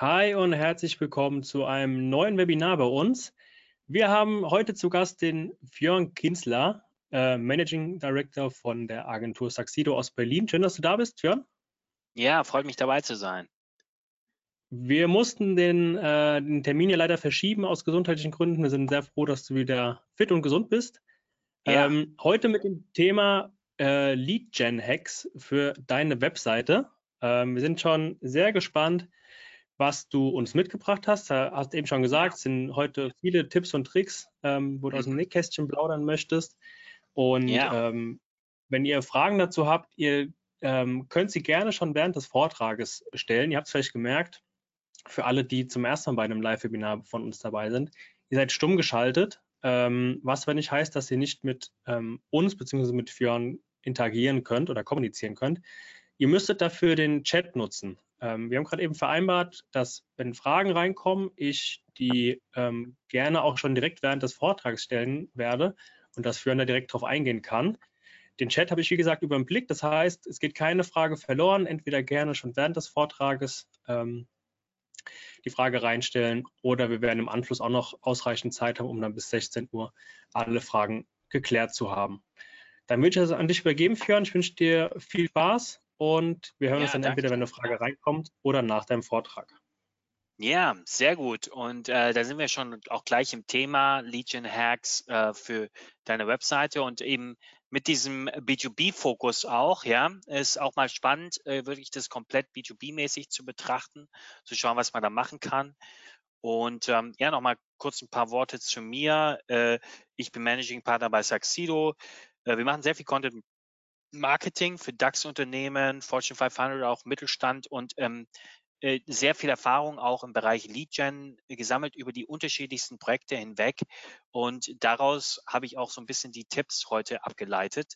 Hi und herzlich willkommen zu einem neuen Webinar bei uns. Wir haben heute zu Gast den Björn Kinsler, äh, Managing Director von der Agentur Saxido aus Berlin. Schön, dass du da bist, Björn. Ja, freut mich dabei zu sein. Wir mussten den, äh, den Termin ja leider verschieben aus gesundheitlichen Gründen. Wir sind sehr froh, dass du wieder fit und gesund bist. Ja. Ähm, heute mit dem Thema äh, Lead Gen Hacks für deine Webseite. Ähm, wir sind schon sehr gespannt, was du uns mitgebracht hast. Du hast eben schon gesagt, es sind heute viele Tipps und Tricks, ähm, wo du aus dem mhm. Nähkästchen plaudern möchtest. Und ja. ähm, wenn ihr Fragen dazu habt, ihr ähm, könnt sie gerne schon während des Vortrages stellen. Ihr habt es vielleicht gemerkt, für alle, die zum ersten Mal bei einem Live-Webinar von uns dabei sind, ihr seid stumm geschaltet, ähm, was wenn nicht heißt, dass ihr nicht mit ähm, uns bzw. mit Fionn interagieren könnt oder kommunizieren könnt. Ihr müsstet dafür den Chat nutzen. Ähm, wir haben gerade eben vereinbart, dass wenn Fragen reinkommen, ich die ähm, gerne auch schon direkt während des Vortrags stellen werde und dass Führender direkt darauf eingehen kann. Den Chat habe ich, wie gesagt, über den Blick. Das heißt, es geht keine Frage verloren. Entweder gerne schon während des Vortrages ähm, die Frage reinstellen oder wir werden im Anschluss auch noch ausreichend Zeit haben, um dann bis 16 Uhr alle Fragen geklärt zu haben. Dann würde ich das an dich übergeben, Fjörn. Ich wünsche dir viel Spaß und wir hören ja, uns dann entweder, wenn eine Frage reinkommt oder nach deinem Vortrag. Ja, sehr gut. Und äh, da sind wir schon auch gleich im Thema Legion Hacks äh, für deine Webseite und eben mit diesem B2B-Fokus auch, ja, ist auch mal spannend, äh, wirklich das komplett B2B-mäßig zu betrachten, zu schauen, was man da machen kann. Und ähm, ja, nochmal kurz ein paar Worte zu mir. Äh, ich bin Managing Partner bei Saxido. Äh, wir machen sehr viel Content Marketing für DAX-Unternehmen, Fortune 500, auch Mittelstand und ähm, äh, sehr viel Erfahrung auch im Bereich Lead Gen gesammelt über die unterschiedlichsten Projekte hinweg. Und daraus habe ich auch so ein bisschen die Tipps heute abgeleitet.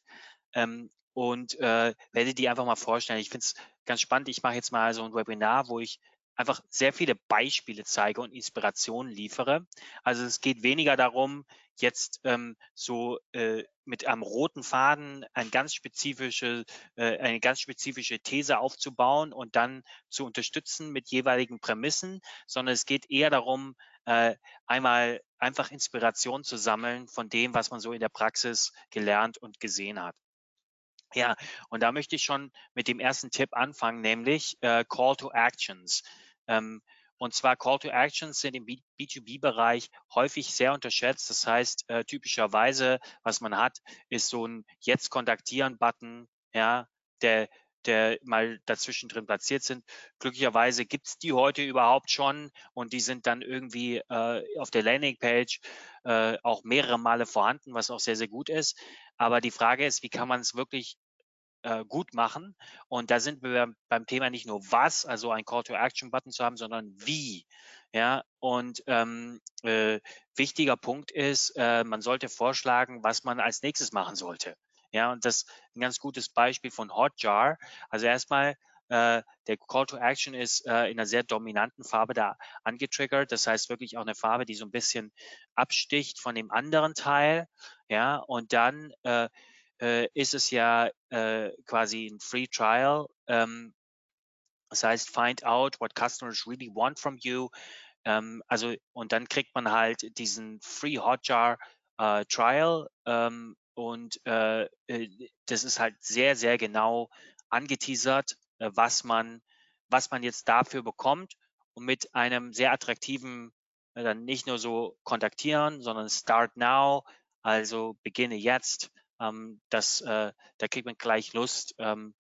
Ähm, und äh, werde die einfach mal vorstellen. Ich finde es ganz spannend. Ich mache jetzt mal so ein Webinar, wo ich einfach sehr viele Beispiele zeige und Inspirationen liefere. Also es geht weniger darum, jetzt ähm, so äh, mit einem roten Faden ein ganz spezifische, äh, eine ganz spezifische These aufzubauen und dann zu unterstützen mit jeweiligen Prämissen, sondern es geht eher darum, äh, einmal einfach Inspiration zu sammeln von dem, was man so in der Praxis gelernt und gesehen hat. Ja, und da möchte ich schon mit dem ersten Tipp anfangen, nämlich äh, Call to Actions. Ähm, und zwar Call to Actions sind im B2B-Bereich häufig sehr unterschätzt. Das heißt, äh, typischerweise, was man hat, ist so ein Jetzt kontaktieren-Button, ja, der, der mal dazwischen drin platziert sind. Glücklicherweise gibt's die heute überhaupt schon und die sind dann irgendwie äh, auf der Landingpage äh, auch mehrere Male vorhanden, was auch sehr, sehr gut ist. Aber die Frage ist, wie kann man es wirklich äh, gut machen. Und da sind wir beim Thema nicht nur was, also ein Call-to-Action-Button zu haben, sondern wie. Ja, und ähm, äh, wichtiger Punkt ist, äh, man sollte vorschlagen, was man als nächstes machen sollte. Ja, und das ist ein ganz gutes Beispiel von Hotjar. Also erstmal äh, der Call to Action ist äh, in einer sehr dominanten Farbe da angetriggert. Das heißt wirklich auch eine Farbe, die so ein bisschen absticht von dem anderen Teil. Ja, und dann äh, äh, ist es ja äh, quasi ein Free Trial. Ähm, das heißt, find out what customers really want from you. Ähm, also, und dann kriegt man halt diesen Free Hotjar äh, Trial. Ähm, und äh, äh, das ist halt sehr, sehr genau angeteasert, äh, was man, was man jetzt dafür bekommt und mit einem sehr attraktiven, dann nicht nur so kontaktieren, sondern Start Now, also beginne jetzt ähm, das, äh, da kriegt man gleich Lust, ähm,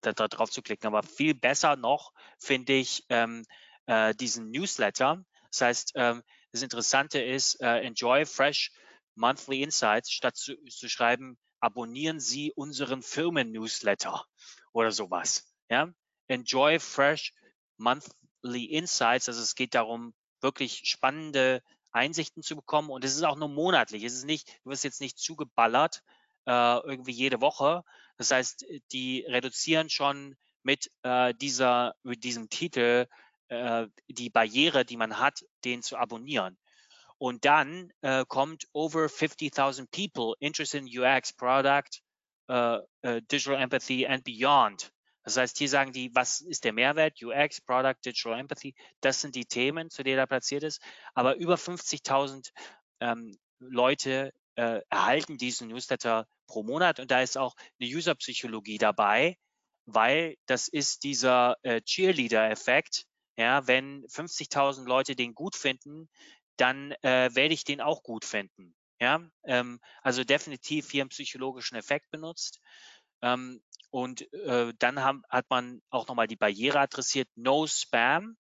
da, da, drauf zu klicken. Aber viel besser noch finde ich ähm, äh, diesen Newsletter. Das heißt, ähm, das Interessante ist, äh, enjoy fresh monthly insights, statt zu, zu schreiben, abonnieren Sie unseren Firmen-Newsletter oder sowas. Ja? Enjoy fresh monthly insights. Also es geht darum, wirklich spannende Einsichten zu bekommen. Und es ist auch nur monatlich. Es ist nicht, du wirst jetzt nicht zugeballert äh, irgendwie jede Woche. Das heißt, die reduzieren schon mit äh, dieser, mit diesem Titel äh, die Barriere, die man hat, den zu abonnieren. Und dann äh, kommt over 50.000 people interested in UX, Product, uh, uh, Digital Empathy and beyond. Das heißt, hier sagen die, was ist der Mehrwert? UX, Product, Digital Empathy. Das sind die Themen, zu denen er platziert ist. Aber über 50.000 ähm, Leute äh, erhalten diesen Newsletter pro Monat und da ist auch eine User-Psychologie dabei, weil das ist dieser äh, Cheerleader-Effekt. Ja, wenn 50.000 Leute den gut finden, dann äh, werde ich den auch gut finden. Ja, ähm, also definitiv hier einen psychologischen Effekt benutzt. Ähm, und äh, dann haben, hat man auch nochmal die Barriere adressiert, No Spam.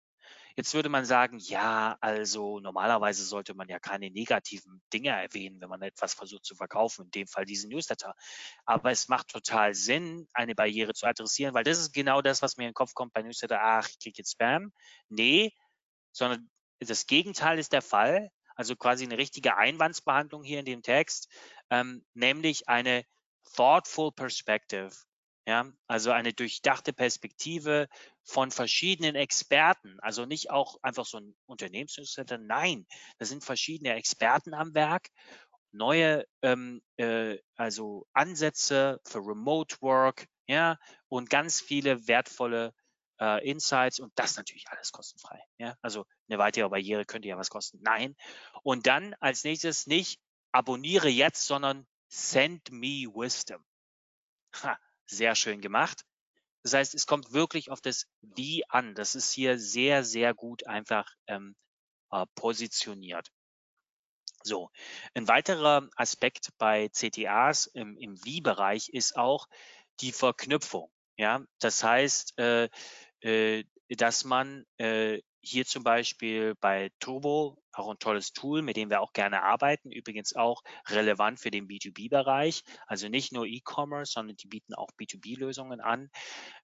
Jetzt würde man sagen, ja, also normalerweise sollte man ja keine negativen Dinge erwähnen, wenn man etwas versucht zu verkaufen, in dem Fall diesen Newsletter. Aber es macht total Sinn, eine Barriere zu adressieren, weil das ist genau das, was mir in den Kopf kommt bei Newsletter. Ach, ich kriege jetzt Spam. Nee, sondern das Gegenteil ist der Fall. Also quasi eine richtige Einwandsbehandlung hier in dem Text, ähm, nämlich eine thoughtful perspective. Ja, also eine durchdachte Perspektive von verschiedenen Experten, also nicht auch einfach so ein Unternehmensnewsletter, nein, da sind verschiedene Experten am Werk, neue ähm, äh, also Ansätze für Remote Work, ja, und ganz viele wertvolle äh, Insights und das natürlich alles kostenfrei. Ja, also eine weitere Barriere könnte ja was kosten. Nein. Und dann als nächstes nicht abonniere jetzt, sondern send me wisdom. Ha, sehr schön gemacht. Das heißt, es kommt wirklich auf das Wie an. Das ist hier sehr, sehr gut einfach ähm, äh, positioniert. So, ein weiterer Aspekt bei CTAs im, im Wie-Bereich ist auch die Verknüpfung. Ja, das heißt, äh, äh, dass man äh, hier zum Beispiel bei Turbo auch ein tolles Tool, mit dem wir auch gerne arbeiten, übrigens auch relevant für den B2B-Bereich, also nicht nur E-Commerce, sondern die bieten auch B2B-Lösungen an,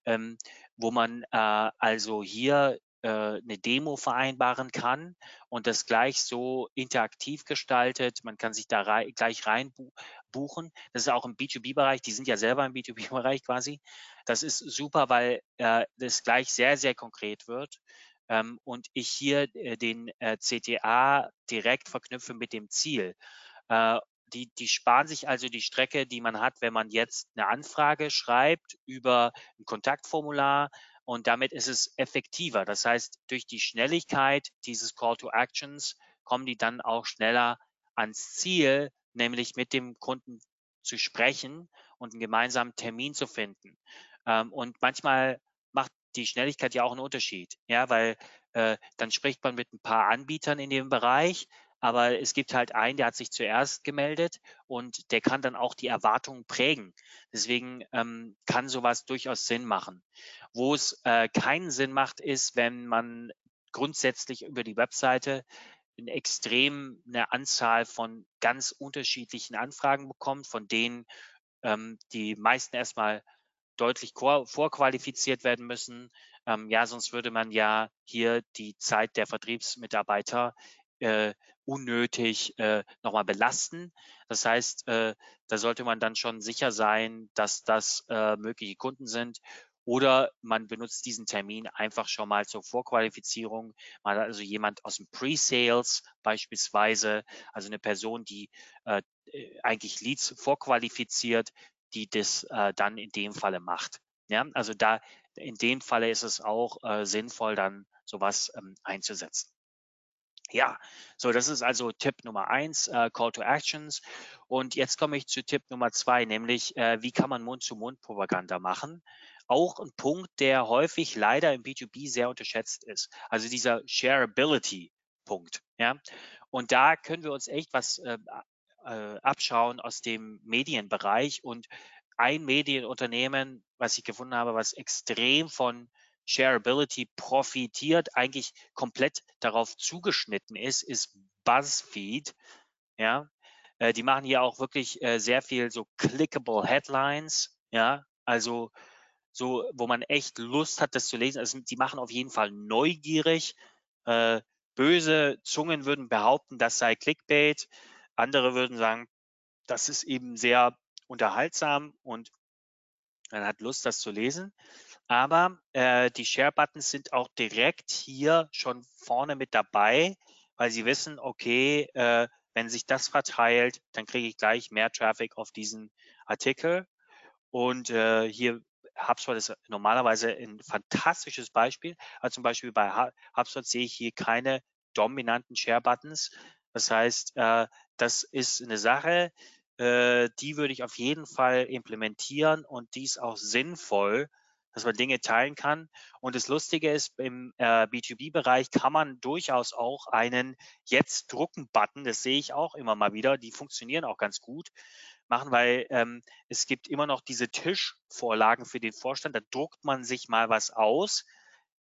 ähm, wo man äh, also hier äh, eine Demo vereinbaren kann und das gleich so interaktiv gestaltet. Man kann sich da rei gleich rein buchen. Das ist auch im B2B-Bereich, die sind ja selber im B2B-Bereich quasi. Das ist super, weil äh, das gleich sehr, sehr konkret wird ähm, und ich hier äh, den äh, CTA direkt verknüpfe mit dem Ziel. Äh, die, die sparen sich also die Strecke, die man hat, wenn man jetzt eine Anfrage schreibt über ein Kontaktformular und damit ist es effektiver. Das heißt, durch die Schnelligkeit dieses Call to Actions kommen die dann auch schneller ans Ziel, nämlich mit dem Kunden zu sprechen und einen gemeinsamen Termin zu finden. Ähm, und manchmal die Schnelligkeit ja auch einen Unterschied. Ja, weil äh, dann spricht man mit ein paar Anbietern in dem Bereich, aber es gibt halt einen, der hat sich zuerst gemeldet und der kann dann auch die Erwartungen prägen. Deswegen ähm, kann sowas durchaus Sinn machen. Wo es äh, keinen Sinn macht, ist, wenn man grundsätzlich über die Webseite eine extrem eine Anzahl von ganz unterschiedlichen Anfragen bekommt, von denen ähm, die meisten erstmal deutlich vorqualifiziert werden müssen. Ähm, ja, sonst würde man ja hier die Zeit der Vertriebsmitarbeiter äh, unnötig äh, nochmal belasten. Das heißt, äh, da sollte man dann schon sicher sein, dass das äh, mögliche Kunden sind. Oder man benutzt diesen Termin einfach schon mal zur Vorqualifizierung. Mal also jemand aus dem Pre-Sales beispielsweise, also eine Person, die äh, äh eigentlich Leads vorqualifiziert, die das äh, dann in dem Falle macht. Ja, also da in dem Falle ist es auch äh, sinnvoll, dann sowas ähm, einzusetzen. Ja, so das ist also Tipp Nummer eins, äh, Call to Actions. Und jetzt komme ich zu Tipp Nummer zwei, nämlich äh, wie kann man Mund-zu-Mund-Propaganda machen? Auch ein Punkt, der häufig leider im B2B sehr unterschätzt ist. Also dieser Shareability-Punkt. Ja, und da können wir uns echt was äh, äh, abschauen aus dem Medienbereich. Und ein Medienunternehmen, was ich gefunden habe, was extrem von Shareability profitiert, eigentlich komplett darauf zugeschnitten ist, ist BuzzFeed. Ja, äh, die machen hier auch wirklich äh, sehr viel so clickable Headlines. Ja, also so, wo man echt Lust hat, das zu lesen. Also die machen auf jeden Fall neugierig. Äh, böse Zungen würden behaupten, das sei Clickbait. Andere würden sagen, das ist eben sehr unterhaltsam und man hat Lust, das zu lesen. Aber äh, die Share-Buttons sind auch direkt hier schon vorne mit dabei, weil sie wissen, okay, äh, wenn sich das verteilt, dann kriege ich gleich mehr Traffic auf diesen Artikel. Und äh, hier HubSpot ist normalerweise ein fantastisches Beispiel. Also zum Beispiel bei HubSpot sehe ich hier keine dominanten Share-Buttons. Das heißt, äh, das ist eine Sache, äh, die würde ich auf jeden Fall implementieren und dies auch sinnvoll, dass man Dinge teilen kann. Und das Lustige ist, im äh, B2B-Bereich kann man durchaus auch einen Jetzt drucken-Button, das sehe ich auch immer mal wieder, die funktionieren auch ganz gut, machen, weil ähm, es gibt immer noch diese Tischvorlagen für den Vorstand, da druckt man sich mal was aus.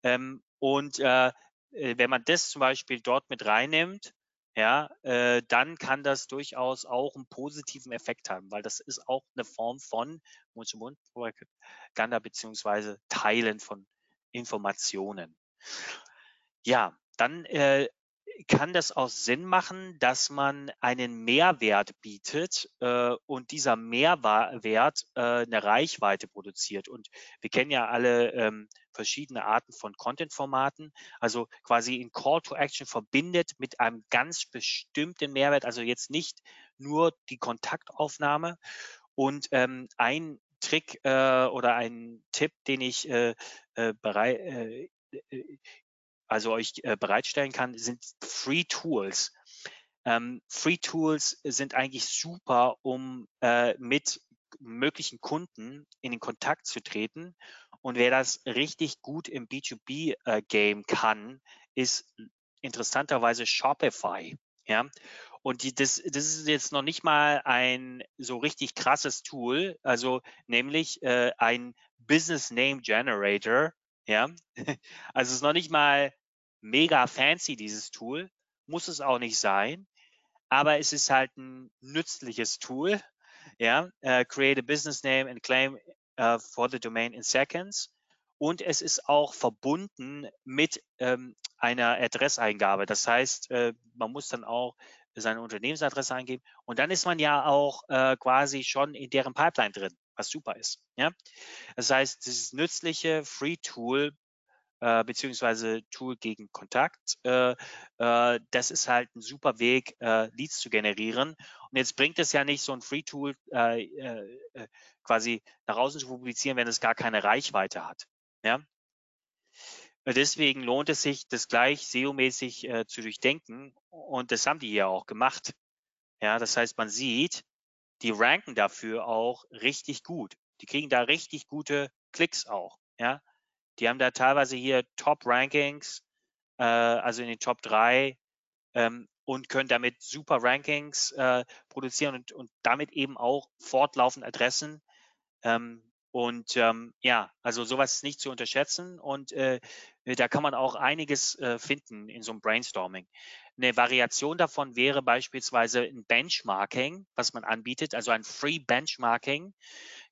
Ähm, und äh, äh wenn man das zum Beispiel dort mit reinnimmt, ja, äh, dann kann das durchaus auch einen positiven Effekt haben, weil das ist auch eine Form von Mund-zu-Mund-Propaganda beziehungsweise Teilen von Informationen. Ja, dann äh, kann das auch Sinn machen, dass man einen Mehrwert bietet äh, und dieser Mehrwert äh, eine Reichweite produziert. Und wir kennen ja alle ähm, verschiedene Arten von Content-Formaten, also quasi ein Call to Action verbindet mit einem ganz bestimmten Mehrwert, also jetzt nicht nur die Kontaktaufnahme. Und ähm, ein Trick äh, oder ein Tipp, den ich äh, äh, bereit, äh, also euch äh, bereitstellen kann, sind Free Tools. Ähm, Free Tools sind eigentlich super, um äh, mit möglichen Kunden in den Kontakt zu treten. Und wer das richtig gut im B2B-Game äh, kann, ist interessanterweise Shopify. Ja, und die, das, das ist jetzt noch nicht mal ein so richtig krasses Tool, also nämlich äh, ein Business Name Generator. Ja, also es ist noch nicht mal mega fancy, dieses Tool. Muss es auch nicht sein. Aber es ist halt ein nützliches Tool. Ja, uh, create a business name and claim uh, for the domain in seconds. Und es ist auch verbunden mit ähm, einer Adresseingabe. Das heißt, äh, man muss dann auch seine Unternehmensadresse eingeben und dann ist man ja auch äh, quasi schon in deren Pipeline drin, was super ist. Ja? Das heißt, dieses nützliche Free Tool äh, beziehungsweise Tool gegen Kontakt. Äh, äh, das ist halt ein super Weg, äh, Leads zu generieren. Und jetzt bringt es ja nicht, so ein Free-Tool äh, äh, quasi nach außen zu publizieren, wenn es gar keine Reichweite hat. Ja? Deswegen lohnt es sich, das gleich SEO-mäßig zu durchdenken. Und das haben die ja auch gemacht. Ja, das heißt, man sieht, die ranken dafür auch richtig gut. Die kriegen da richtig gute Klicks auch. Ja, die haben da teilweise hier Top-Rankings, äh, also in den Top 3 ähm, und können damit super Rankings äh, produzieren und, und damit eben auch fortlaufend Adressen. Ähm, und ähm, ja, also sowas ist nicht zu unterschätzen und äh, da kann man auch einiges äh, finden in so einem Brainstorming. Eine Variation davon wäre beispielsweise ein Benchmarking, was man anbietet, also ein Free Benchmarking.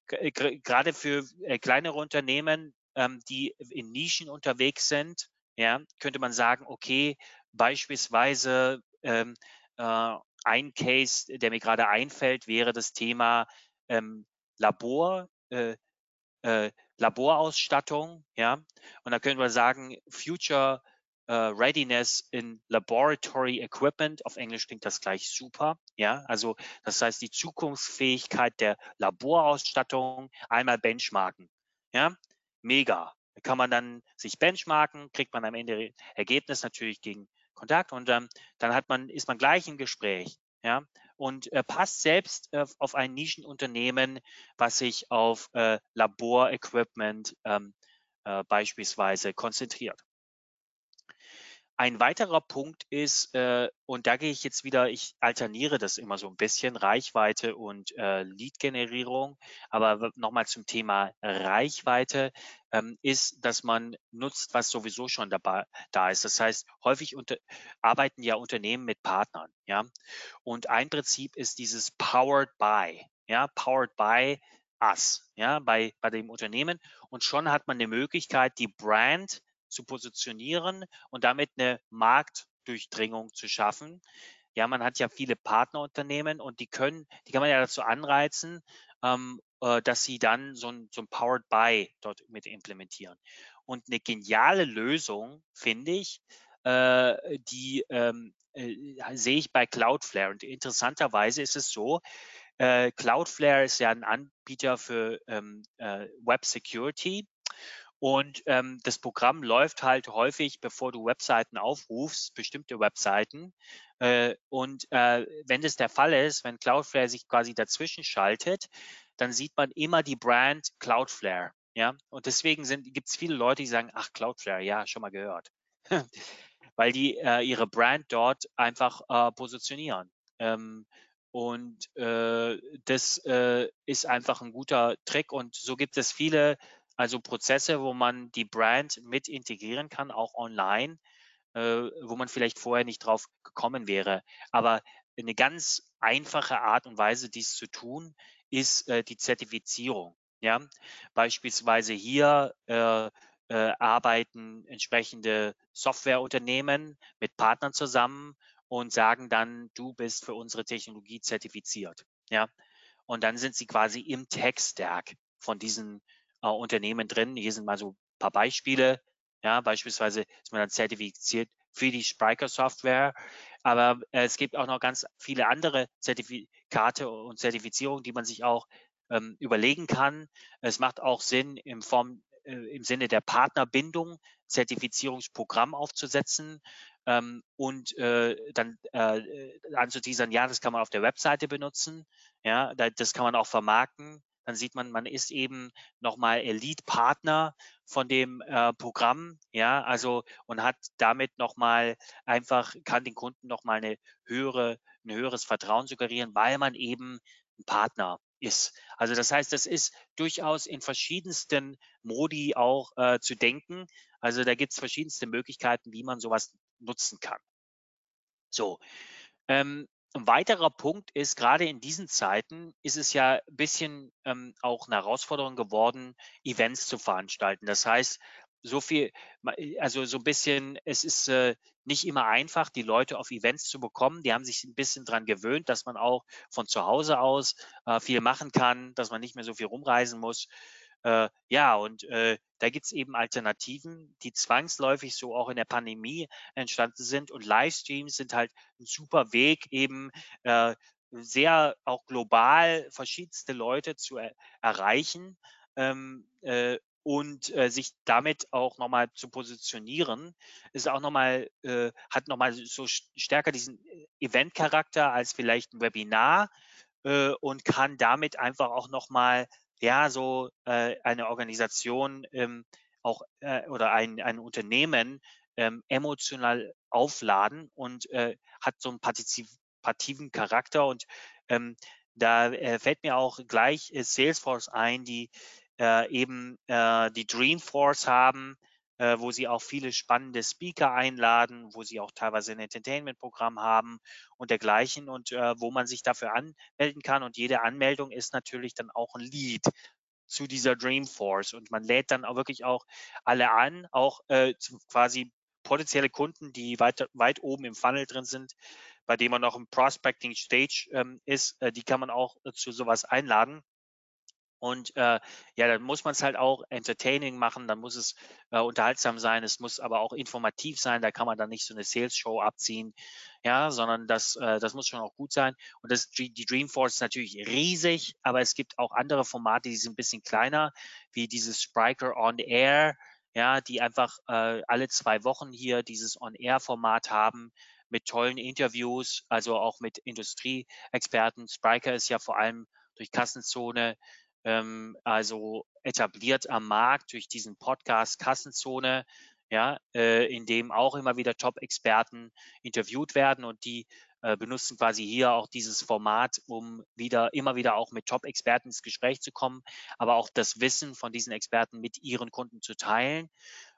Äh, gerade für äh, kleinere Unternehmen ähm, die in Nischen unterwegs sind, ja, könnte man sagen, okay, beispielsweise ähm, äh, ein Case, der mir gerade einfällt, wäre das Thema ähm, Labor, äh, äh, Laborausstattung, ja, und da könnte man sagen, Future Uh, Readiness in Laboratory Equipment. Auf Englisch klingt das gleich super. Ja, also das heißt die Zukunftsfähigkeit der Laborausstattung einmal benchmarken. Ja, mega. Da kann man dann sich benchmarken, kriegt man am Ende Ergebnis natürlich gegen Kontakt und ähm, dann hat man, ist man gleich im Gespräch. Ja, und äh, passt selbst äh, auf ein Nischenunternehmen, was sich auf äh, Laborequipment ähm, äh, beispielsweise konzentriert. Ein weiterer Punkt ist, äh, und da gehe ich jetzt wieder, ich alterniere das immer so ein bisschen, Reichweite und äh, Lead-Generierung. Aber nochmal zum Thema Reichweite ähm, ist, dass man nutzt, was sowieso schon dabei da ist. Das heißt, häufig unter, arbeiten ja Unternehmen mit Partnern, ja. Und ein Prinzip ist dieses Powered by, ja, Powered by us, ja, bei, bei dem Unternehmen. Und schon hat man eine Möglichkeit, die Brand zu positionieren und damit eine Marktdurchdringung zu schaffen. Ja, man hat ja viele Partnerunternehmen und die können, die kann man ja dazu anreizen, ähm, äh, dass sie dann so ein, so ein Powered By dort mit implementieren. Und eine geniale Lösung, finde ich, äh, die ähm, äh, sehe ich bei Cloudflare. Und interessanterweise ist es so, äh, Cloudflare ist ja ein Anbieter für ähm, äh, Web Security. Und ähm, das Programm läuft halt häufig, bevor du Webseiten aufrufst, bestimmte Webseiten. Äh, und äh, wenn das der Fall ist, wenn Cloudflare sich quasi dazwischen schaltet, dann sieht man immer die Brand Cloudflare. Ja, und deswegen gibt es viele Leute, die sagen, ach, Cloudflare, ja, schon mal gehört. Weil die äh, ihre Brand dort einfach äh, positionieren. Ähm, und äh, das äh, ist einfach ein guter Trick. Und so gibt es viele, also Prozesse, wo man die Brand mit integrieren kann, auch online, äh, wo man vielleicht vorher nicht drauf gekommen wäre. Aber eine ganz einfache Art und Weise, dies zu tun, ist äh, die Zertifizierung. Ja, beispielsweise hier äh, äh, arbeiten entsprechende Softwareunternehmen mit Partnern zusammen und sagen dann, du bist für unsere Technologie zertifiziert. Ja, und dann sind sie quasi im Tech-Stack von diesen äh, Unternehmen drin. Hier sind mal so ein paar Beispiele. Ja, beispielsweise ist man dann zertifiziert für die Spriker-Software. Aber äh, es gibt auch noch ganz viele andere Zertifikate und Zertifizierungen, die man sich auch ähm, überlegen kann. Es macht auch Sinn, im, Form, äh, im Sinne der Partnerbindung Zertifizierungsprogramm aufzusetzen ähm, und äh, dann äh, anzuteasern, ja, das kann man auf der Webseite benutzen, ja, das kann man auch vermarkten. Dann sieht man, man ist eben nochmal Elite-Partner von dem äh, Programm, ja, also und hat damit nochmal einfach, kann den Kunden nochmal eine höhere, ein höheres Vertrauen suggerieren, weil man eben ein Partner ist. Also das heißt, das ist durchaus in verschiedensten Modi auch äh, zu denken. Also da gibt es verschiedenste Möglichkeiten, wie man sowas nutzen kann. So. Ähm, ein weiterer Punkt ist, gerade in diesen Zeiten ist es ja ein bisschen ähm, auch eine Herausforderung geworden, Events zu veranstalten. Das heißt, so viel, also so ein bisschen, es ist äh, nicht immer einfach, die Leute auf Events zu bekommen. Die haben sich ein bisschen dran gewöhnt, dass man auch von zu Hause aus äh, viel machen kann, dass man nicht mehr so viel rumreisen muss. Äh, ja, und äh, da gibt es eben Alternativen, die zwangsläufig so auch in der Pandemie entstanden sind. Und Livestreams sind halt ein super Weg, eben äh, sehr auch global verschiedenste Leute zu er erreichen. Ähm, äh, und äh, sich damit auch nochmal zu positionieren, ist auch nochmal, äh, hat nochmal so stärker diesen äh, Event-Charakter als vielleicht ein Webinar äh, und kann damit einfach auch nochmal, ja, so äh, eine Organisation ähm, auch äh, oder ein, ein Unternehmen ähm, emotional aufladen und äh, hat so einen partizipativen Charakter und ähm, da äh, fällt mir auch gleich äh, Salesforce ein, die äh, eben äh, die Dreamforce haben, äh, wo sie auch viele spannende Speaker einladen, wo sie auch teilweise ein Entertainment-Programm haben und dergleichen und äh, wo man sich dafür anmelden kann. Und jede Anmeldung ist natürlich dann auch ein Lead zu dieser Dreamforce und man lädt dann auch wirklich auch alle an, auch äh, quasi potenzielle Kunden, die weit, weit oben im Funnel drin sind, bei dem man noch im Prospecting Stage ähm, ist, äh, die kann man auch äh, zu sowas einladen. Und äh, ja, dann muss man es halt auch entertaining machen, dann muss es äh, unterhaltsam sein, es muss aber auch informativ sein, da kann man dann nicht so eine Sales-Show abziehen, ja, sondern das, äh, das muss schon auch gut sein. Und das, die Dreamforce ist natürlich riesig, aber es gibt auch andere Formate, die sind ein bisschen kleiner, wie dieses Spriker On Air, ja, die einfach äh, alle zwei Wochen hier dieses On-Air-Format haben mit tollen Interviews, also auch mit Industrieexperten. Spriker ist ja vor allem durch Kassenzone ähm, also etabliert am Markt durch diesen Podcast Kassenzone, ja, äh, in dem auch immer wieder Top-Experten interviewt werden und die äh, benutzen quasi hier auch dieses Format, um wieder immer wieder auch mit Top-Experten ins Gespräch zu kommen, aber auch das Wissen von diesen Experten mit ihren Kunden zu teilen.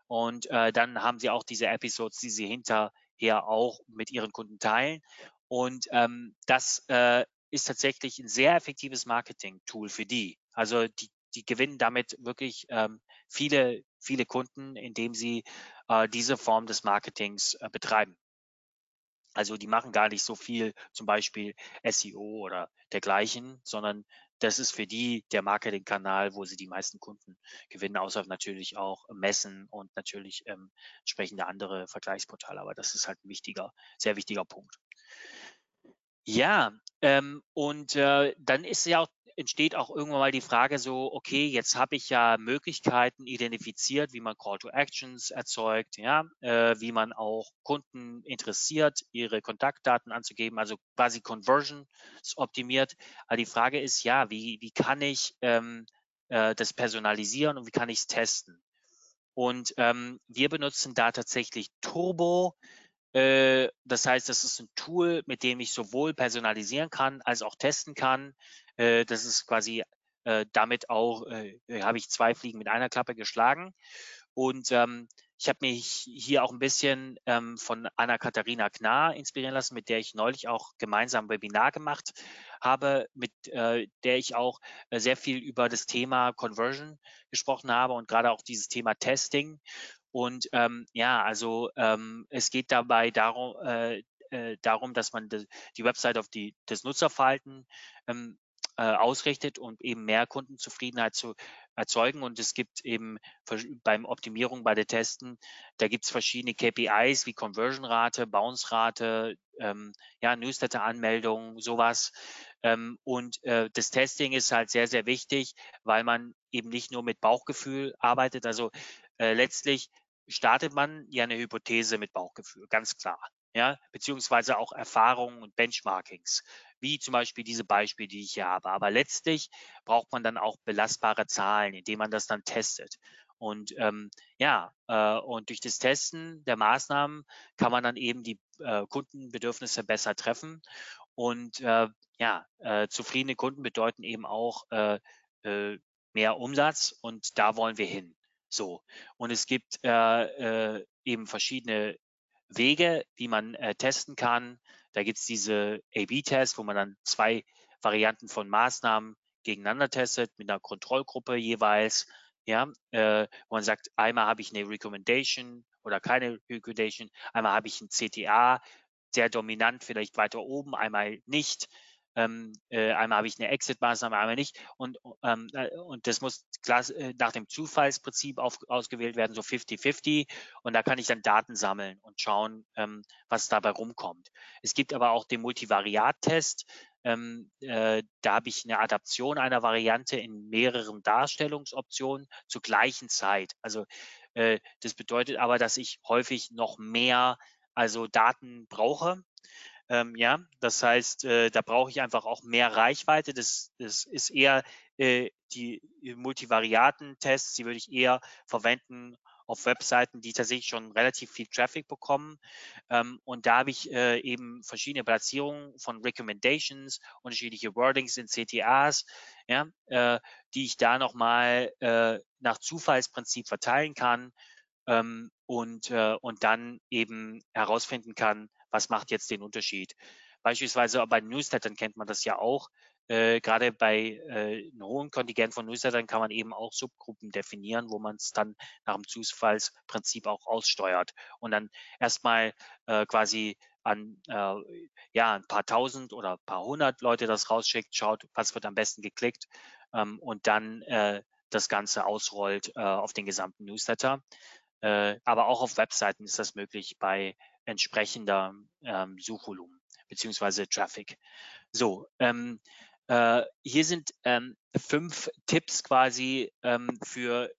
Und äh, dann haben sie auch diese Episodes, die sie hinterher auch mit ihren Kunden teilen. Und ähm, das äh, ist tatsächlich ein sehr effektives Marketing-Tool für die. Also die, die gewinnen damit wirklich ähm, viele, viele Kunden, indem sie äh, diese Form des Marketings äh, betreiben. Also die machen gar nicht so viel, zum Beispiel SEO oder dergleichen, sondern das ist für die der Marketingkanal, wo sie die meisten Kunden gewinnen, außer natürlich auch Messen und natürlich ähm, entsprechende andere Vergleichsportale. Aber das ist halt ein wichtiger, sehr wichtiger Punkt. Ja, ähm, und äh, dann ist ja auch entsteht auch irgendwann mal die Frage so, okay, jetzt habe ich ja Möglichkeiten identifiziert, wie man Call to Actions erzeugt, ja, äh, wie man auch Kunden interessiert, ihre Kontaktdaten anzugeben, also quasi Conversions optimiert. Aber die Frage ist ja, wie, wie kann ich ähm, äh, das personalisieren und wie kann ich es testen? Und ähm, wir benutzen da tatsächlich Turbo. Äh, das heißt, das ist ein Tool, mit dem ich sowohl personalisieren kann als auch testen kann. Äh, das ist quasi äh, damit auch, habe ich zwei Fliegen mit einer Klappe geschlagen. Und ähm, ich habe mich hier auch ein bisschen ähm, von Anna-Katharina Knar inspirieren lassen, mit der ich neulich auch gemeinsam ein Webinar gemacht habe, mit äh, der ich auch äh, sehr viel über das Thema Conversion gesprochen habe und gerade auch dieses Thema Testing. Und ähm, ja, also ähm, es geht dabei darum, äh, äh, darum, dass man die, die Website auf die, das Nutzerverhalten ähm, äh, ausrichtet und eben mehr Kundenzufriedenheit zu erzeugen. Und es gibt eben beim Optimierung, bei der Testen, da gibt es verschiedene KPIs wie Conversion-Rate, Bounce-Rate, ähm, ja, Newsletter-Anmeldungen, sowas. Ähm, und äh, das Testing ist halt sehr, sehr wichtig, weil man eben nicht nur mit Bauchgefühl arbeitet. Also äh, letztlich startet man ja eine Hypothese mit Bauchgefühl, ganz klar. Ja, beziehungsweise auch Erfahrungen und Benchmarkings wie zum Beispiel diese Beispiele, die ich hier habe. Aber letztlich braucht man dann auch belastbare Zahlen, indem man das dann testet. Und ähm, ja, äh, und durch das Testen der Maßnahmen kann man dann eben die äh, Kundenbedürfnisse besser treffen. Und äh, ja, äh, zufriedene Kunden bedeuten eben auch äh, äh, mehr Umsatz und da wollen wir hin. So. Und es gibt äh, äh, eben verschiedene Wege, wie man äh, testen kann. Da gibt es diese A-B-Tests, wo man dann zwei Varianten von Maßnahmen gegeneinander testet, mit einer Kontrollgruppe jeweils. Ja, äh, wo man sagt, einmal habe ich eine Recommendation oder keine Recommendation, einmal habe ich ein CTA, sehr dominant, vielleicht weiter oben, einmal nicht ähm, äh, einmal habe ich eine Exit-Maßnahme, einmal nicht. Und, ähm, äh, und das muss klar, äh, nach dem Zufallsprinzip auf, ausgewählt werden, so 50-50. Und da kann ich dann Daten sammeln und schauen, ähm, was dabei rumkommt. Es gibt aber auch den Multivariat-Test. Ähm, äh, da habe ich eine Adaption einer Variante in mehreren Darstellungsoptionen zur gleichen Zeit. Also äh, das bedeutet aber, dass ich häufig noch mehr also Daten brauche ähm, ja, das heißt, äh, da brauche ich einfach auch mehr Reichweite. Das, das ist eher äh, die Multivariaten-Tests, die würde ich eher verwenden auf Webseiten, die tatsächlich schon relativ viel Traffic bekommen. Ähm, und da habe ich äh, eben verschiedene Platzierungen von Recommendations, unterschiedliche Wordings in CTAs, ja, äh, die ich da nochmal äh, nach Zufallsprinzip verteilen kann ähm, und, äh, und dann eben herausfinden kann, was macht jetzt den Unterschied. Beispielsweise bei Newslettern kennt man das ja auch. Äh, gerade bei äh, einem hohen Kontingent von Newslettern kann man eben auch Subgruppen definieren, wo man es dann nach dem Zufallsprinzip auch aussteuert und dann erstmal äh, quasi an äh, ja ein paar tausend oder ein paar hundert Leute das rausschickt, schaut, was wird am besten geklickt ähm, und dann äh, das Ganze ausrollt äh, auf den gesamten Newsletter. Äh, aber auch auf Webseiten ist das möglich bei entsprechender ähm, Suchvolumen beziehungsweise Traffic. So, ähm, äh, hier sind ähm, fünf Tipps quasi ähm, für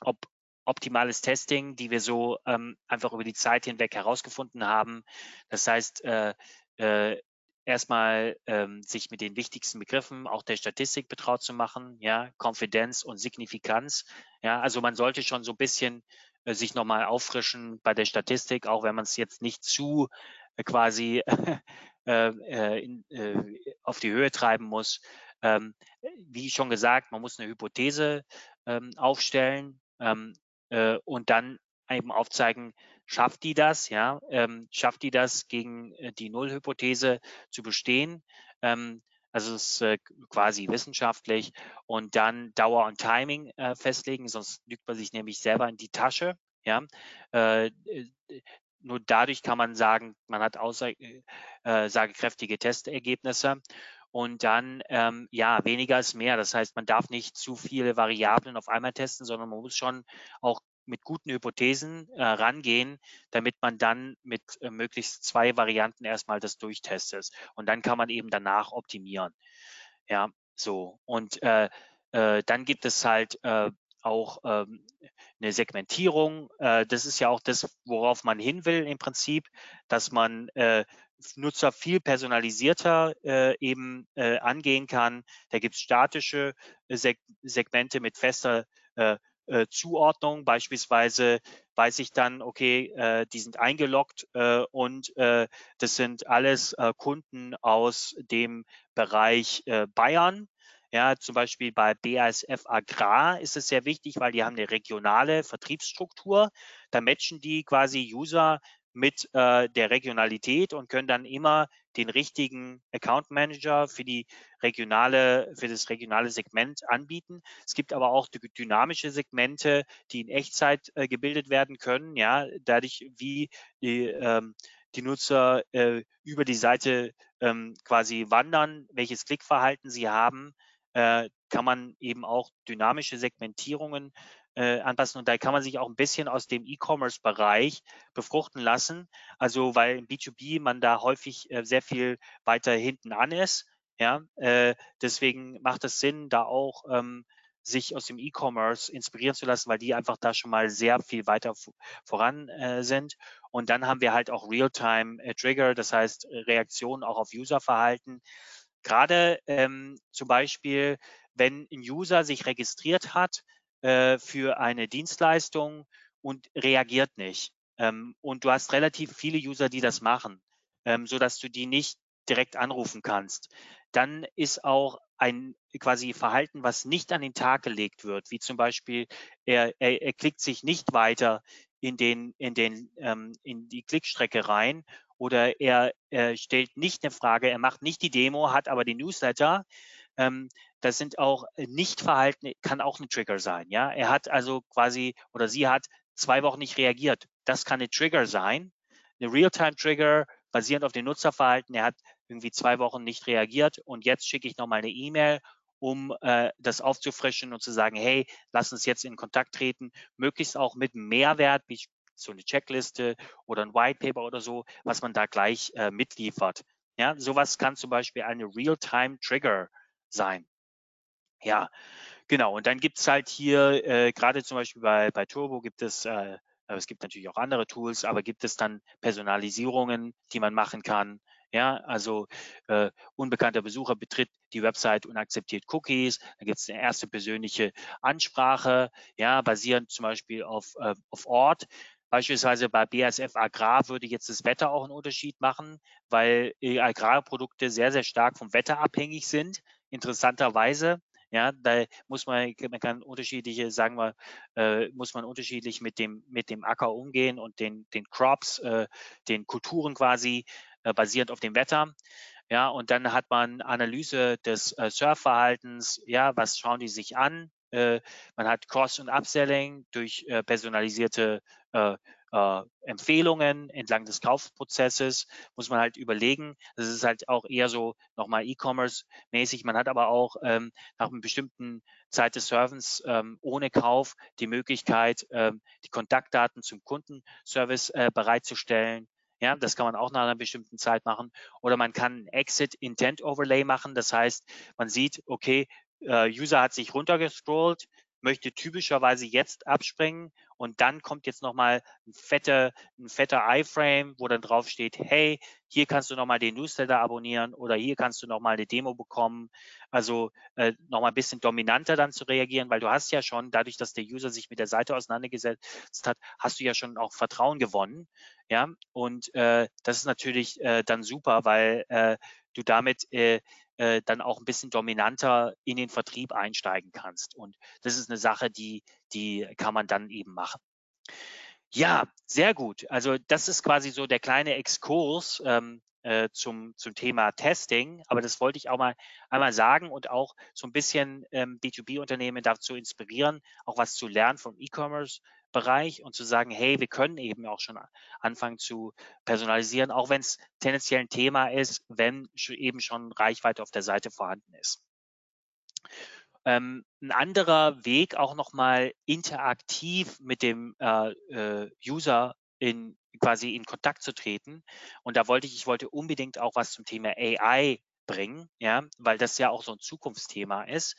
ob, optimales Testing, die wir so ähm, einfach über die Zeit hinweg herausgefunden haben. Das heißt, äh, äh, erstmal ähm, sich mit den wichtigsten Begriffen auch der Statistik betraut zu machen, ja, Konfidenz und Signifikanz. Ja, also man sollte schon so ein bisschen äh, sich nochmal auffrischen bei der Statistik, auch wenn man es jetzt nicht zu äh, quasi äh, äh, in, auf die Höhe treiben muss. Ähm, wie schon gesagt, man muss eine Hypothese ähm, aufstellen ähm, äh, und dann eben aufzeigen, schafft die das, ja, ähm, schafft die das gegen die Nullhypothese zu bestehen. Ähm, also es ist äh, quasi wissenschaftlich und dann Dauer und Timing äh, festlegen, sonst lügt man sich nämlich selber in die Tasche. Ja, äh, äh nur dadurch kann man sagen, man hat aussagekräftige äh, Testergebnisse. Und dann, ähm, ja, weniger ist mehr. Das heißt, man darf nicht zu viele Variablen auf einmal testen, sondern man muss schon auch mit guten Hypothesen äh, rangehen, damit man dann mit äh, möglichst zwei Varianten erstmal das durchtestet. Und dann kann man eben danach optimieren. Ja, so. Und äh, äh, dann gibt es halt äh, auch ähm, eine Segmentierung. Äh, das ist ja auch das, worauf man hin will im Prinzip, dass man Nutzer viel personalisierter äh, eben äh, angehen kann. Da gibt es statische Seg Segmente mit fester äh, äh, Zuordnung. Beispielsweise weiß ich dann, okay, äh, die sind eingeloggt äh, und äh, das sind alles äh, Kunden aus dem Bereich äh, Bayern. Ja, zum Beispiel bei BASF Agrar ist es sehr wichtig, weil die haben eine regionale Vertriebsstruktur. Da matchen die quasi User mit äh, der Regionalität und können dann immer den richtigen Account Manager für die regionale, für das regionale Segment anbieten. Es gibt aber auch dynamische Segmente, die in Echtzeit äh, gebildet werden können, ja, dadurch wie die, ähm, die Nutzer äh, über die Seite ähm, quasi wandern, welches Klickverhalten sie haben, äh, kann man eben auch dynamische Segmentierungen äh, anpassen. Und da kann man sich auch ein bisschen aus dem E-Commerce-Bereich befruchten lassen. Also weil im B2B man da häufig äh, sehr viel weiter hinten an ist. Ja, äh, deswegen macht es Sinn, da auch ähm, sich aus dem E-Commerce inspirieren zu lassen, weil die einfach da schon mal sehr viel weiter voran äh, sind. Und dann haben wir halt auch Real-Time-Trigger, äh, das heißt Reaktionen auch auf Userverhalten. Gerade ähm, zum Beispiel, wenn ein User sich registriert hat, äh, für eine Dienstleistung und reagiert nicht. Ähm, und du hast relativ viele User, die das machen, ähm, so dass du die nicht direkt anrufen kannst. Dann ist auch ein quasi Verhalten, was nicht an den Tag gelegt wird, wie zum Beispiel er, er, er klickt sich nicht weiter in den in den ähm, in die Klickstrecke rein oder er, er stellt nicht eine Frage, er macht nicht die Demo, hat aber den Newsletter, ähm, das sind auch äh, nicht verhalten, kann auch ein Trigger sein. Ja, er hat also quasi oder sie hat zwei Wochen nicht reagiert. Das kann ein Trigger sein. Eine Realtime-Trigger basierend auf dem Nutzerverhalten. Er hat irgendwie zwei Wochen nicht reagiert und jetzt schicke ich nochmal eine E-Mail, um äh, das aufzufrischen und zu sagen, hey, lass uns jetzt in Kontakt treten, möglichst auch mit Mehrwert, wie so eine Checkliste oder ein White Paper oder so, was man da gleich äh, mitliefert. Ja, sowas kann zum Beispiel eine Real-Time-Trigger sein. Ja, genau. Und dann gibt es halt hier, äh, gerade zum Beispiel bei, bei Turbo gibt es, äh, es gibt natürlich auch andere Tools, aber gibt es dann Personalisierungen, die man machen kann. Ja, also äh, unbekannter Besucher betritt die Website und akzeptiert Cookies. Dann gibt es eine erste persönliche Ansprache, ja, basierend zum Beispiel auf, äh, auf Ort. Beispielsweise bei BASF Agrar würde jetzt das Wetter auch einen Unterschied machen, weil äh, Agrarprodukte sehr, sehr stark vom Wetter abhängig sind interessanterweise. Ja, da muss man, man kann unterschiedliche, sagen wir, äh, muss man unterschiedlich mit dem, mit dem Acker umgehen und den, den Crops, äh, den Kulturen quasi äh, basierend auf dem Wetter. Ja, und dann hat man Analyse des äh, Surfverhaltens. Ja, was schauen die sich an? Äh, man hat Cross- und Upselling durch äh, personalisierte äh, Empfehlungen entlang des Kaufprozesses, muss man halt überlegen. Das ist halt auch eher so nochmal E-Commerce-mäßig. Man hat aber auch ähm, nach einer bestimmten Zeit des Surfens ähm, ohne Kauf die Möglichkeit, ähm, die Kontaktdaten zum Kundenservice äh, bereitzustellen. Ja, das kann man auch nach einer bestimmten Zeit machen. Oder man kann Exit Intent Overlay machen. Das heißt, man sieht, okay, äh, User hat sich runtergescrollt, möchte typischerweise jetzt abspringen und dann kommt jetzt nochmal ein fetter, ein fetter iFrame, wo dann drauf steht, hey, hier kannst du nochmal den Newsletter abonnieren oder hier kannst du nochmal eine Demo bekommen. Also äh, nochmal ein bisschen dominanter dann zu reagieren, weil du hast ja schon, dadurch, dass der User sich mit der Seite auseinandergesetzt hat, hast du ja schon auch Vertrauen gewonnen. Ja, und äh, das ist natürlich äh, dann super, weil äh, du damit äh, äh, dann auch ein bisschen dominanter in den Vertrieb einsteigen kannst. Und das ist eine Sache, die, die kann man dann eben machen. Ja, sehr gut. Also das ist quasi so der kleine Exkurs ähm, äh, zum, zum Thema Testing. Aber das wollte ich auch mal einmal sagen und auch so ein bisschen ähm, B2B-Unternehmen dazu inspirieren, auch was zu lernen vom E-Commerce Bereich und zu sagen, hey, wir können eben auch schon anfangen zu personalisieren, auch wenn es tendenziell ein Thema ist, wenn eben schon Reichweite auf der Seite vorhanden ist. Ähm, ein anderer Weg, auch nochmal interaktiv mit dem äh, äh, User in quasi in Kontakt zu treten. Und da wollte ich, ich wollte unbedingt auch was zum Thema AI bringen, ja, weil das ja auch so ein Zukunftsthema ist.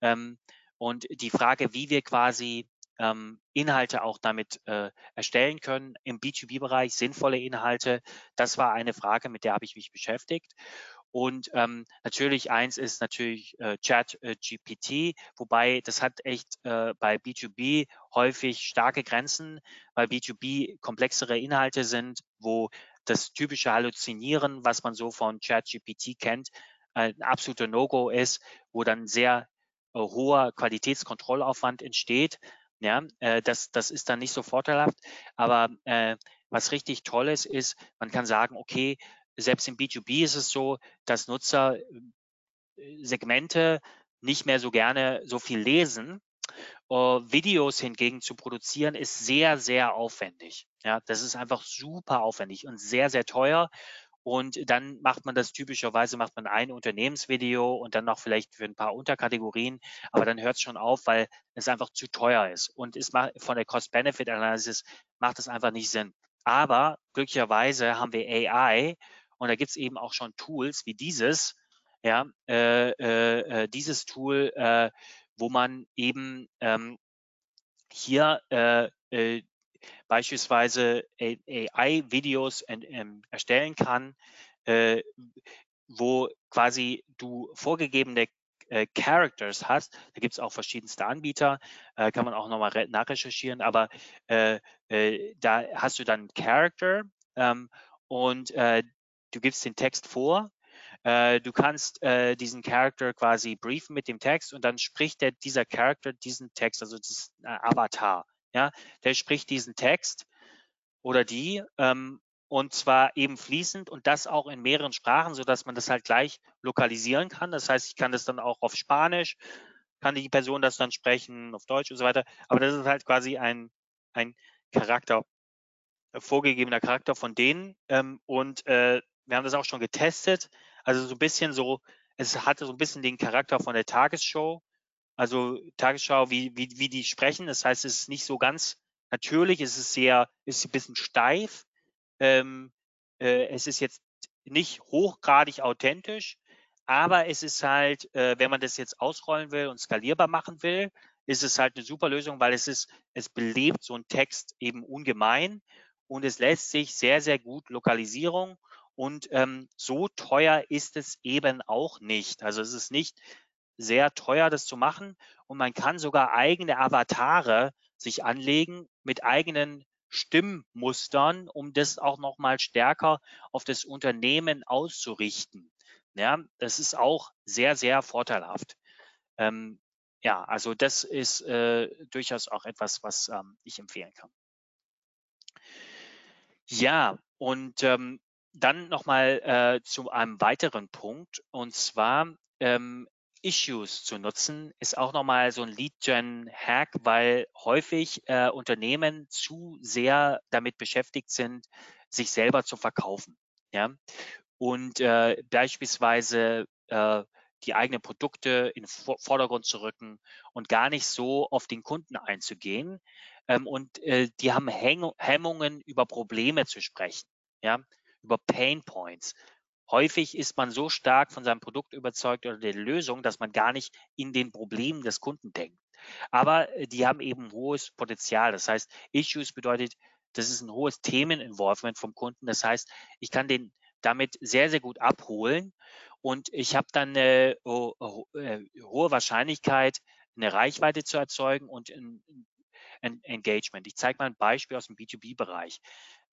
Ähm, und die Frage, wie wir quasi ähm, Inhalte auch damit äh, erstellen können im B2B-Bereich, sinnvolle Inhalte, das war eine Frage, mit der habe ich mich beschäftigt. Und ähm, natürlich eins ist natürlich äh, Chat äh, GPT, wobei das hat echt äh, bei B2B häufig starke Grenzen, weil B2B komplexere Inhalte sind, wo das typische Halluzinieren, was man so von Chat GPT kennt, ein absoluter No-Go ist, wo dann sehr äh, hoher Qualitätskontrollaufwand entsteht. Ja, äh, das, das ist dann nicht so vorteilhaft. Aber äh, was richtig toll ist, ist, man kann sagen, okay, selbst im B2B ist es so, dass Nutzer äh, Segmente nicht mehr so gerne so viel lesen. Uh, Videos hingegen zu produzieren ist sehr, sehr aufwendig. Ja, das ist einfach super aufwendig und sehr, sehr teuer. Und dann macht man das typischerweise, macht man ein Unternehmensvideo und dann noch vielleicht für ein paar Unterkategorien, aber dann hört es schon auf, weil es einfach zu teuer ist. Und es macht, von der Cost-Benefit-Analysis macht es einfach nicht Sinn. Aber glücklicherweise haben wir AI und da gibt es eben auch schon Tools wie dieses, ja, äh, äh, äh, dieses Tool, äh, wo man eben ähm, hier äh, äh, beispielsweise AI-Videos ähm, erstellen kann, wo quasi du vorgegebene äh, Characters hast. Da gibt es auch verschiedenste Anbieter, äh, kann man auch nochmal nachrecherchieren, aber äh, da hast du dann Character ähm, und du gibst den Text vor, äh, du kannst äh, diesen Character quasi briefen mit dem Text und dann spricht der, dieser Character diesen Text, also das äh, Avatar, ja, der spricht diesen Text oder die ähm, und zwar eben fließend und das auch in mehreren Sprachen, so dass man das halt gleich lokalisieren kann. Das heißt, ich kann das dann auch auf Spanisch, kann die Person das dann sprechen, auf Deutsch und so weiter. Aber das ist halt quasi ein, ein Charakter, vorgegebener Charakter von denen. Ähm, und äh, wir haben das auch schon getestet. Also so ein bisschen so, es hatte so ein bisschen den Charakter von der Tagesshow. Also Tagesschau, wie, wie, wie die sprechen. Das heißt, es ist nicht so ganz natürlich, es ist sehr, ist ein bisschen steif. Ähm, äh, es ist jetzt nicht hochgradig authentisch, aber es ist halt, äh, wenn man das jetzt ausrollen will und skalierbar machen will, ist es halt eine super Lösung, weil es ist, es belebt so ein Text eben ungemein und es lässt sich sehr, sehr gut Lokalisierung und ähm, so teuer ist es eben auch nicht. Also es ist nicht sehr teuer, das zu machen. Und man kann sogar eigene Avatare sich anlegen mit eigenen Stimmmustern, um das auch nochmal stärker auf das Unternehmen auszurichten. Ja, das ist auch sehr, sehr vorteilhaft. Ähm, ja, also das ist äh, durchaus auch etwas, was ähm, ich empfehlen kann. Ja, und ähm, dann nochmal äh, zu einem weiteren Punkt und zwar ähm, Issues zu nutzen, ist auch nochmal so ein Lead-Gen-Hack, weil häufig äh, Unternehmen zu sehr damit beschäftigt sind, sich selber zu verkaufen. Ja? Und äh, beispielsweise äh, die eigenen Produkte in den Vordergrund zu rücken und gar nicht so auf den Kunden einzugehen. Ähm, und äh, die haben Häng Hemmungen, über Probleme zu sprechen. Ja? über Pain Points. Häufig ist man so stark von seinem Produkt überzeugt oder der Lösung, dass man gar nicht in den Problemen des Kunden denkt. Aber äh, die haben eben hohes Potenzial. Das heißt, Issues bedeutet, das ist ein hohes Themeninvolvement vom Kunden. Das heißt, ich kann den damit sehr, sehr gut abholen und ich habe dann eine oh, oh, äh, hohe Wahrscheinlichkeit, eine Reichweite zu erzeugen und ein, Engagement. Ich zeige mal ein Beispiel aus dem B2B-Bereich.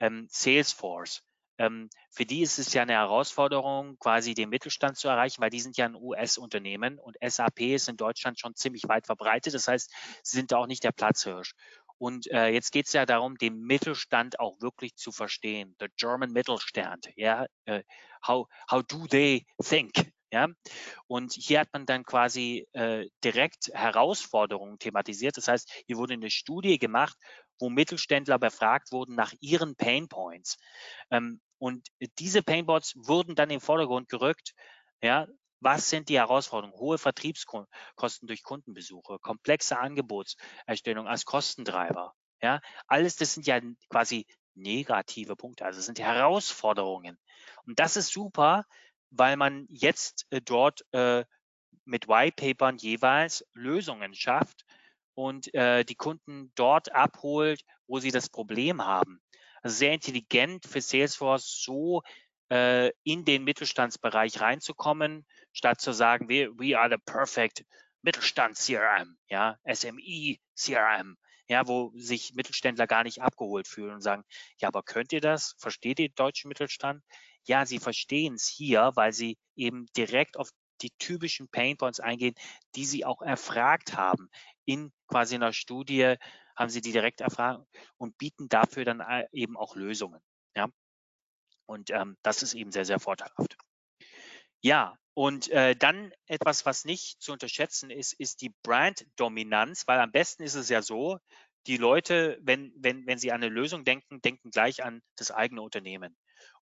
Ähm, Salesforce für die ist es ja eine Herausforderung, quasi den Mittelstand zu erreichen, weil die sind ja ein US-Unternehmen und SAP ist in Deutschland schon ziemlich weit verbreitet. Das heißt, sie sind auch nicht der Platzhirsch. Und äh, jetzt geht es ja darum, den Mittelstand auch wirklich zu verstehen. The German Mittelstand, ja, äh, how, how do they think? Ja, und hier hat man dann quasi äh, direkt Herausforderungen thematisiert. Das heißt, hier wurde eine Studie gemacht, wo Mittelständler befragt wurden nach ihren Pain Points. Ähm, und diese Painboards wurden dann in den Vordergrund gerückt. Ja, Was sind die Herausforderungen? Hohe Vertriebskosten durch Kundenbesuche, komplexe Angebotserstellung als Kostentreiber. Ja, alles das sind ja quasi negative Punkte, also sind Herausforderungen. Und das ist super, weil man jetzt äh, dort äh, mit White-Papern jeweils Lösungen schafft und äh, die Kunden dort abholt, wo sie das Problem haben. Sehr intelligent für Salesforce so äh, in den Mittelstandsbereich reinzukommen, statt zu sagen, we, we are the perfect Mittelstand CRM, ja, SMI CRM, ja, wo sich Mittelständler gar nicht abgeholt fühlen und sagen, ja, aber könnt ihr das? Versteht ihr den deutschen Mittelstand? Ja, sie verstehen es hier, weil sie eben direkt auf die typischen Painpoints eingehen, die sie auch erfragt haben. In quasi einer Studie haben sie die direkt erfragt und bieten dafür dann äh, eben auch Lösungen. Ja? Und ähm, das ist eben sehr, sehr vorteilhaft. Ja, und äh, dann etwas, was nicht zu unterschätzen ist, ist die Brand-Dominanz, weil am besten ist es ja so, die Leute, wenn, wenn, wenn sie an eine Lösung denken, denken gleich an das eigene Unternehmen.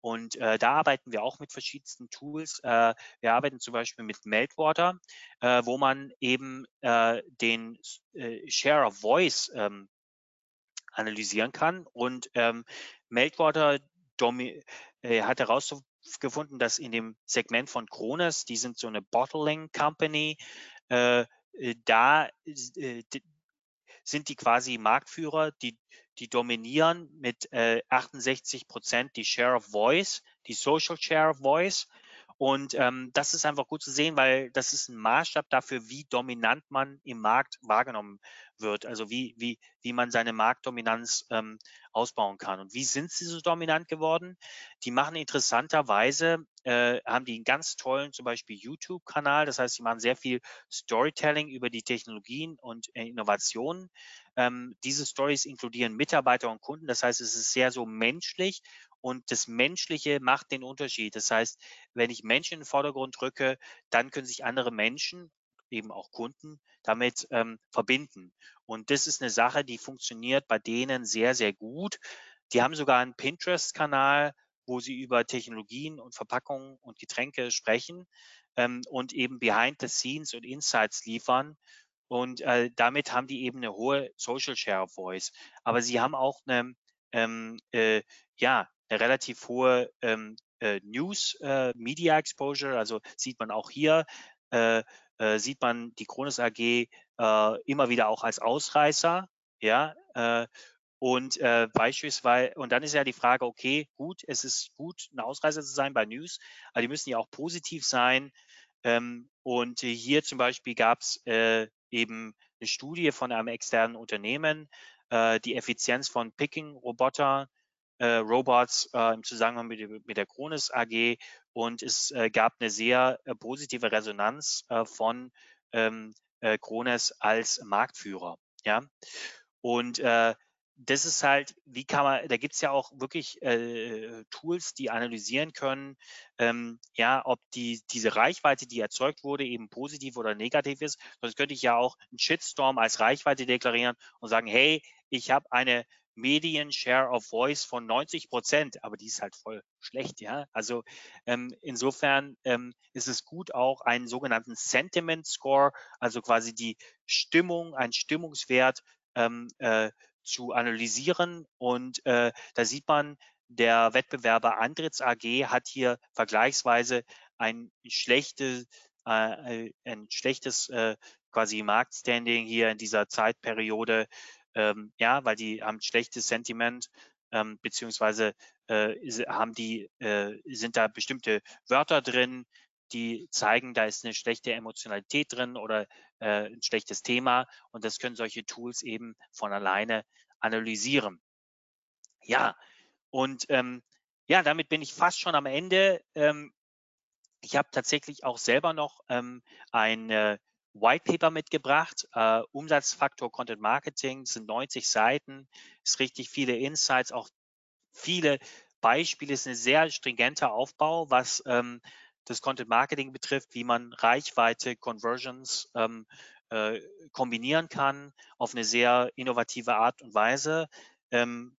Und äh, da arbeiten wir auch mit verschiedensten Tools. Äh, wir arbeiten zum Beispiel mit Meltwater, äh, wo man eben äh, den äh, Share of Voice ähm, analysieren kann. Und ähm, Meltwater äh, hat herausgefunden, dass in dem Segment von Kronos, die sind so eine Bottling Company, äh, äh da äh, sind die quasi Marktführer, die, die dominieren mit äh, 68 Prozent die Share of Voice, die Social Share of Voice. Und ähm, das ist einfach gut zu sehen, weil das ist ein Maßstab dafür, wie dominant man im Markt wahrgenommen wird, also wie, wie, wie man seine Marktdominanz ähm, ausbauen kann. Und wie sind sie so dominant geworden? Die machen interessanterweise, äh, haben die einen ganz tollen zum Beispiel YouTube-Kanal, das heißt, sie machen sehr viel Storytelling über die Technologien und äh, Innovationen. Ähm, diese Stories inkludieren Mitarbeiter und Kunden, das heißt, es ist sehr so menschlich und das Menschliche macht den Unterschied. Das heißt, wenn ich Menschen in den Vordergrund drücke, dann können sich andere Menschen eben auch Kunden damit ähm, verbinden. Und das ist eine Sache, die funktioniert bei denen sehr, sehr gut. Die haben sogar einen Pinterest-Kanal, wo sie über Technologien und Verpackungen und Getränke sprechen ähm, und eben Behind the Scenes und Insights liefern. Und äh, damit haben die eben eine hohe Social Share of Voice. Aber sie haben auch eine, ähm, äh, ja, eine relativ hohe ähm, äh, News äh, Media Exposure. Also sieht man auch hier, äh, äh, sieht man die Kronos AG äh, immer wieder auch als Ausreißer, ja, äh, und äh, beispielsweise, und dann ist ja die Frage, okay, gut, es ist gut, ein Ausreißer zu sein bei News, aber die müssen ja auch positiv sein. Ähm, und hier zum Beispiel gab es äh, eben eine Studie von einem externen Unternehmen, äh, die Effizienz von Picking-Roboter äh, Robots äh, im Zusammenhang mit, mit der Kronis AG und es äh, gab eine sehr äh, positive Resonanz äh, von ähm, äh, Krones als Marktführer. Ja, und das ist halt, wie kann man, da gibt es ja auch wirklich äh, Tools, die analysieren können, ähm, ja, ob die, diese Reichweite, die erzeugt wurde, eben positiv oder negativ ist. Sonst könnte ich ja auch einen Shitstorm als Reichweite deklarieren und sagen, hey, ich habe eine Medien-Share of Voice von 90 Prozent, aber die ist halt voll schlecht, ja. Also ähm, insofern ähm, ist es gut, auch einen sogenannten Sentiment Score, also quasi die Stimmung, ein Stimmungswert ähm, äh, zu analysieren. Und äh, da sieht man, der Wettbewerber Andritz AG hat hier vergleichsweise ein schlechtes, äh, ein schlechtes äh, quasi Marktstanding hier in dieser Zeitperiode ähm, ja, weil die haben schlechtes Sentiment, ähm, beziehungsweise äh, haben die, äh, sind da bestimmte Wörter drin, die zeigen, da ist eine schlechte Emotionalität drin oder äh, ein schlechtes Thema und das können solche Tools eben von alleine analysieren. Ja, und ähm, ja, damit bin ich fast schon am Ende. Ähm, ich habe tatsächlich auch selber noch ähm, ein äh, White Paper mitgebracht. Äh, Umsatzfaktor Content Marketing sind 90 Seiten, ist richtig viele Insights, auch viele Beispiele, ist ein sehr stringenter Aufbau, was ähm, das Content Marketing betrifft, wie man Reichweite, Conversions ähm, äh, kombinieren kann auf eine sehr innovative Art und Weise. Ähm,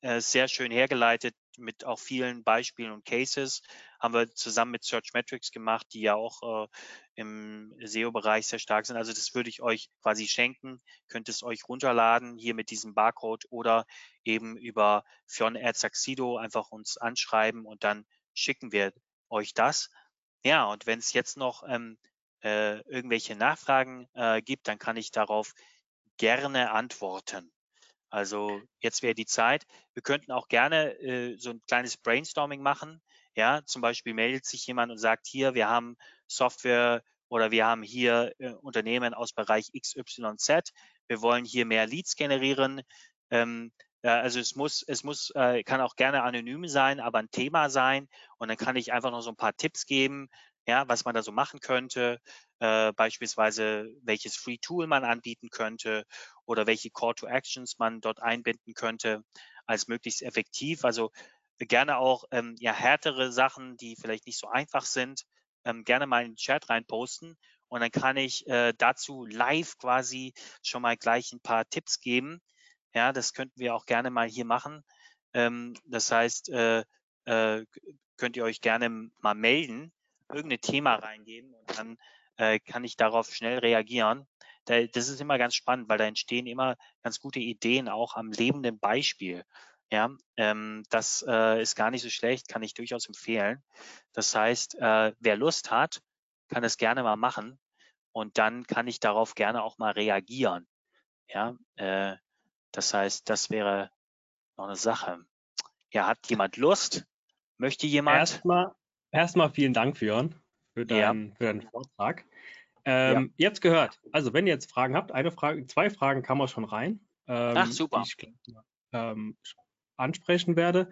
äh, sehr schön hergeleitet mit auch vielen Beispielen und Cases. Haben wir zusammen mit Searchmetrics gemacht, die ja auch äh, im SEO-Bereich sehr stark sind. Also das würde ich euch quasi schenken. Könnt es euch runterladen, hier mit diesem Barcode oder eben über Fion Saxido einfach uns anschreiben und dann schicken wir euch das. Ja, und wenn es jetzt noch ähm, äh, irgendwelche Nachfragen äh, gibt, dann kann ich darauf gerne antworten. Also jetzt wäre die Zeit. Wir könnten auch gerne äh, so ein kleines Brainstorming machen. Ja, zum Beispiel meldet sich jemand und sagt, hier, wir haben Software oder wir haben hier äh, Unternehmen aus Bereich XYZ. Wir wollen hier mehr Leads generieren. Ähm, äh, also es muss, es muss, äh, kann auch gerne anonym sein, aber ein Thema sein. Und dann kann ich einfach noch so ein paar Tipps geben, ja, was man da so machen könnte, äh, beispielsweise welches Free Tool man anbieten könnte oder welche Call to Actions man dort einbinden könnte als möglichst effektiv. Also gerne auch ähm, ja härtere Sachen, die vielleicht nicht so einfach sind, ähm, gerne mal in den Chat reinposten und dann kann ich äh, dazu live quasi schon mal gleich ein paar Tipps geben. Ja, das könnten wir auch gerne mal hier machen. Ähm, das heißt, äh, äh, könnt ihr euch gerne mal melden irgendein Thema reingeben und dann äh, kann ich darauf schnell reagieren. Da, das ist immer ganz spannend, weil da entstehen immer ganz gute Ideen auch am lebenden Beispiel. Ja, ähm, das äh, ist gar nicht so schlecht, kann ich durchaus empfehlen. Das heißt, äh, wer Lust hat, kann es gerne mal machen und dann kann ich darauf gerne auch mal reagieren. Ja, äh, das heißt, das wäre noch eine Sache. Ja, hat jemand Lust? Möchte jemand? Erstmal, Erstmal vielen Dank, Björn, für, dein, ja. für deinen Vortrag. Ähm, ja. Ihr habt gehört. Also, wenn ihr jetzt Fragen habt, eine Frage, zwei Fragen kann man schon rein. Ähm, Ach, super. Die ich ähm, ansprechen werde.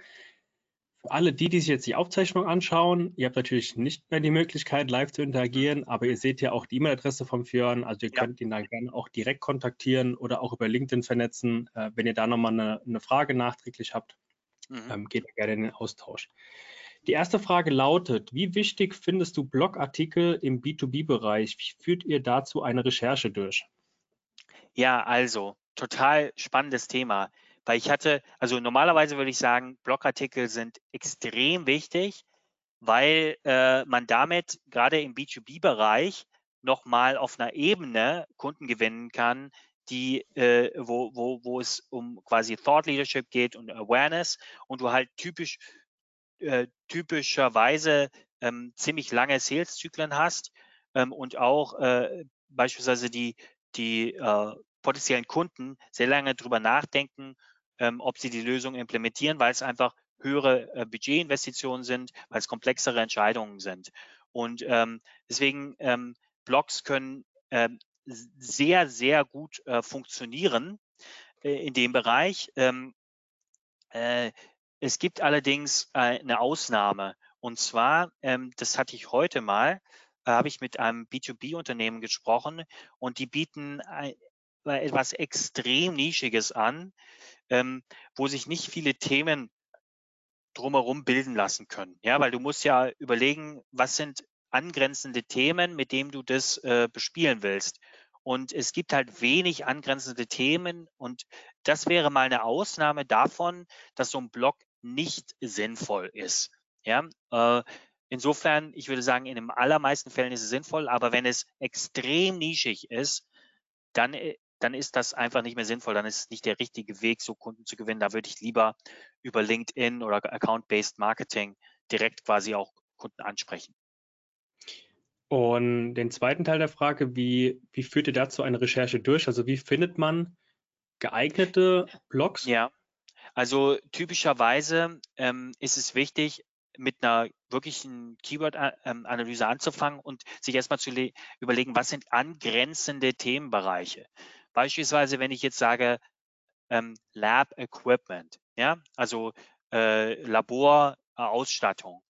Für alle die, die sich jetzt die Aufzeichnung anschauen, ihr habt natürlich nicht mehr die Möglichkeit, live zu interagieren, aber ihr seht ja auch die E-Mail-Adresse vom Björn. Also, ihr ja. könnt ihn dann gerne auch direkt kontaktieren oder auch über LinkedIn vernetzen. Äh, wenn ihr da nochmal eine, eine Frage nachträglich habt, mhm. Ähm, geht gerne in den Austausch. Die erste Frage lautet, wie wichtig findest du Blogartikel im B2B-Bereich? Wie führt ihr dazu eine Recherche durch? Ja, also total spannendes Thema, weil ich hatte, also normalerweise würde ich sagen, Blogartikel sind extrem wichtig, weil äh, man damit gerade im B2B-Bereich nochmal auf einer Ebene Kunden gewinnen kann, die, äh, wo, wo, wo es um quasi Thought Leadership geht und Awareness und du halt typisch äh, typischerweise ähm, ziemlich lange Sales-Zyklen hast ähm, und auch äh, beispielsweise die, die äh, potenziellen Kunden sehr lange drüber nachdenken, ähm, ob sie die Lösung implementieren, weil es einfach höhere äh, Budgetinvestitionen sind, weil es komplexere Entscheidungen sind. Und ähm, deswegen ähm, Blogs können ähm, sehr, sehr gut äh, funktionieren äh, in dem Bereich. Ähm, äh, es gibt allerdings äh, eine Ausnahme. Und zwar, ähm, das hatte ich heute mal, äh, habe ich mit einem B2B-Unternehmen gesprochen und die bieten äh, etwas extrem Nischiges an, ähm, wo sich nicht viele Themen drumherum bilden lassen können. Ja, weil du musst ja überlegen, was sind angrenzende Themen, mit denen du das bespielen willst. Und es gibt halt wenig angrenzende Themen und das wäre mal eine Ausnahme davon, dass so ein Blog nicht sinnvoll ist. Ja, äh, insofern, ich würde sagen, in den allermeisten Fällen ist es sinnvoll, aber wenn es extrem nischig ist, dann, äh, dann ist das einfach nicht mehr sinnvoll. Dann ist es nicht der richtige Weg, so Kunden zu gewinnen. Da würde ich lieber über LinkedIn oder Account-Based Marketing direkt quasi auch Kunden ansprechen. Und den zweiten Teil der Frage, wie, wie führt ihr dazu eine Recherche durch? Also wie findet man geeignete Blogs? Ja, also typischerweise ähm, ist es wichtig, mit einer wirklichen Keyword-Analyse anzufangen und sich erstmal zu überlegen, was sind angrenzende Themenbereiche. Beispielsweise, wenn ich jetzt sage ähm, Lab Equipment, ja, also äh, Laborausstattung,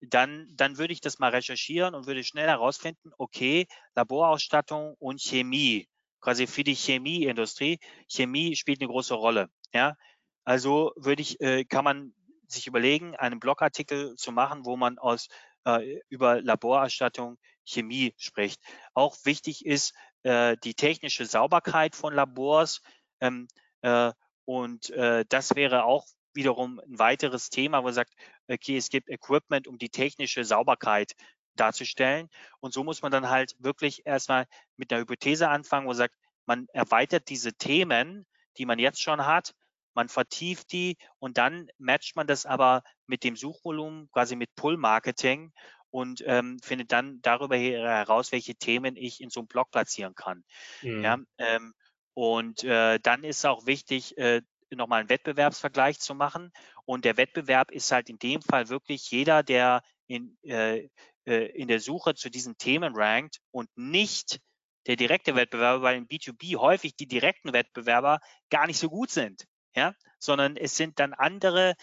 dann, dann würde ich das mal recherchieren und würde schnell herausfinden, okay, Laborausstattung und Chemie, quasi für die Chemieindustrie. Chemie spielt eine große Rolle. Ja, also würde ich, äh, kann man sich überlegen, einen Blogartikel zu machen, wo man aus äh, über Laborausstattung Chemie spricht. Auch wichtig ist äh, die technische Sauberkeit von Labors. Ähm, äh, und äh, das wäre auch wiederum ein weiteres Thema, wo man sagt, okay, es gibt Equipment, um die technische Sauberkeit darzustellen. Und so muss man dann halt wirklich erstmal mit einer Hypothese anfangen, wo man sagt, man erweitert diese Themen, die man jetzt schon hat, man vertieft die und dann matcht man das aber mit dem Suchvolumen, quasi mit Pull-Marketing und ähm, findet dann darüber heraus, welche Themen ich in so einem Blog platzieren kann. Mhm. Ja, ähm, und äh, dann ist auch wichtig, äh, nochmal einen Wettbewerbsvergleich zu machen. Und der Wettbewerb ist halt in dem Fall wirklich jeder, der in, äh, äh in der Suche zu diesen Themen rankt und nicht der direkte Wettbewerber, weil in B2B häufig die direkten Wettbewerber gar nicht so gut sind, ja, sondern es sind dann andere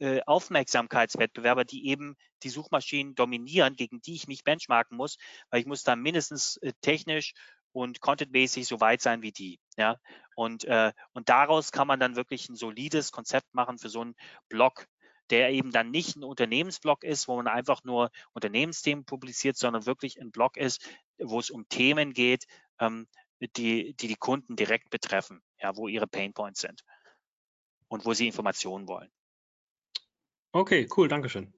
äh, Aufmerksamkeitswettbewerber, die eben die Suchmaschinen dominieren, gegen die ich mich benchmarken muss, weil ich muss da mindestens äh, technisch und contentmäßig so weit sein wie die. Ja? Und, äh, und daraus kann man dann wirklich ein solides Konzept machen für so einen Blog, der eben dann nicht ein Unternehmensblog ist, wo man einfach nur Unternehmensthemen publiziert, sondern wirklich ein Blog ist, wo es um Themen geht, ähm, die, die die Kunden direkt betreffen, ja, wo ihre Painpoints sind und wo sie Informationen wollen. Okay, cool, Dankeschön.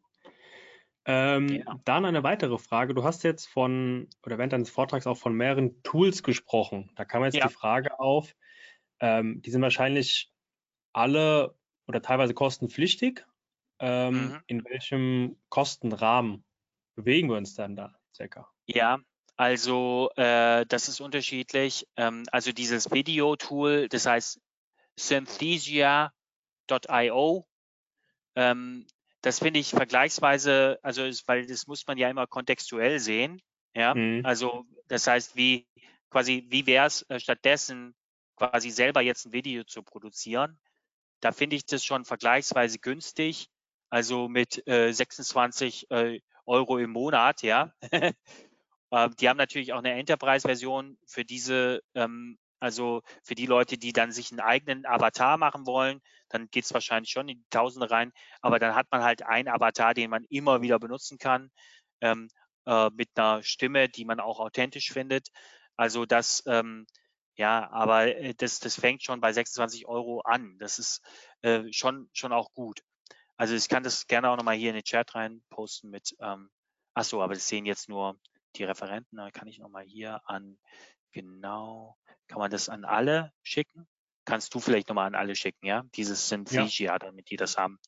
Ähm, ja. Dann eine weitere Frage. Du hast jetzt von, oder während deines Vortrags auch von mehreren Tools gesprochen. Da kam jetzt ja. die Frage auf, ähm, die sind wahrscheinlich alle oder teilweise kostenpflichtig. Ähm, mhm. In welchem Kostenrahmen bewegen wir uns dann da circa? Ja, also äh, das ist unterschiedlich. Ähm, also dieses Video-Tool, das heißt synthesia.io, ähm, das finde ich vergleichsweise, also ist, weil das muss man ja immer kontextuell sehen. Ja, mhm. also das heißt, wie quasi, wie wäre es äh, stattdessen quasi selber jetzt ein Video zu produzieren? Da finde ich das schon vergleichsweise günstig, also mit äh, 26 äh, Euro im Monat, ja. ähm, die haben natürlich auch eine Enterprise-Version für diese ähm, also für die Leute, die dann sich einen eigenen Avatar machen wollen, dann geht es wahrscheinlich schon in die Tausende rein. Aber dann hat man halt einen Avatar, den man immer wieder benutzen kann, ähm, äh, mit einer Stimme, die man auch authentisch findet. Also das, ähm, ja, aber äh, das, das fängt schon bei 26 Euro an. Das ist äh, schon, schon auch gut. Also ich kann das gerne auch nochmal hier in den Chat rein posten mit, ähm, ach so, aber das sehen jetzt nur die Referenten. Da kann ich nochmal hier an, genau, kann man das an alle schicken? Kannst du vielleicht nochmal an alle schicken, ja? Dieses Synthesia, ja. damit die das haben.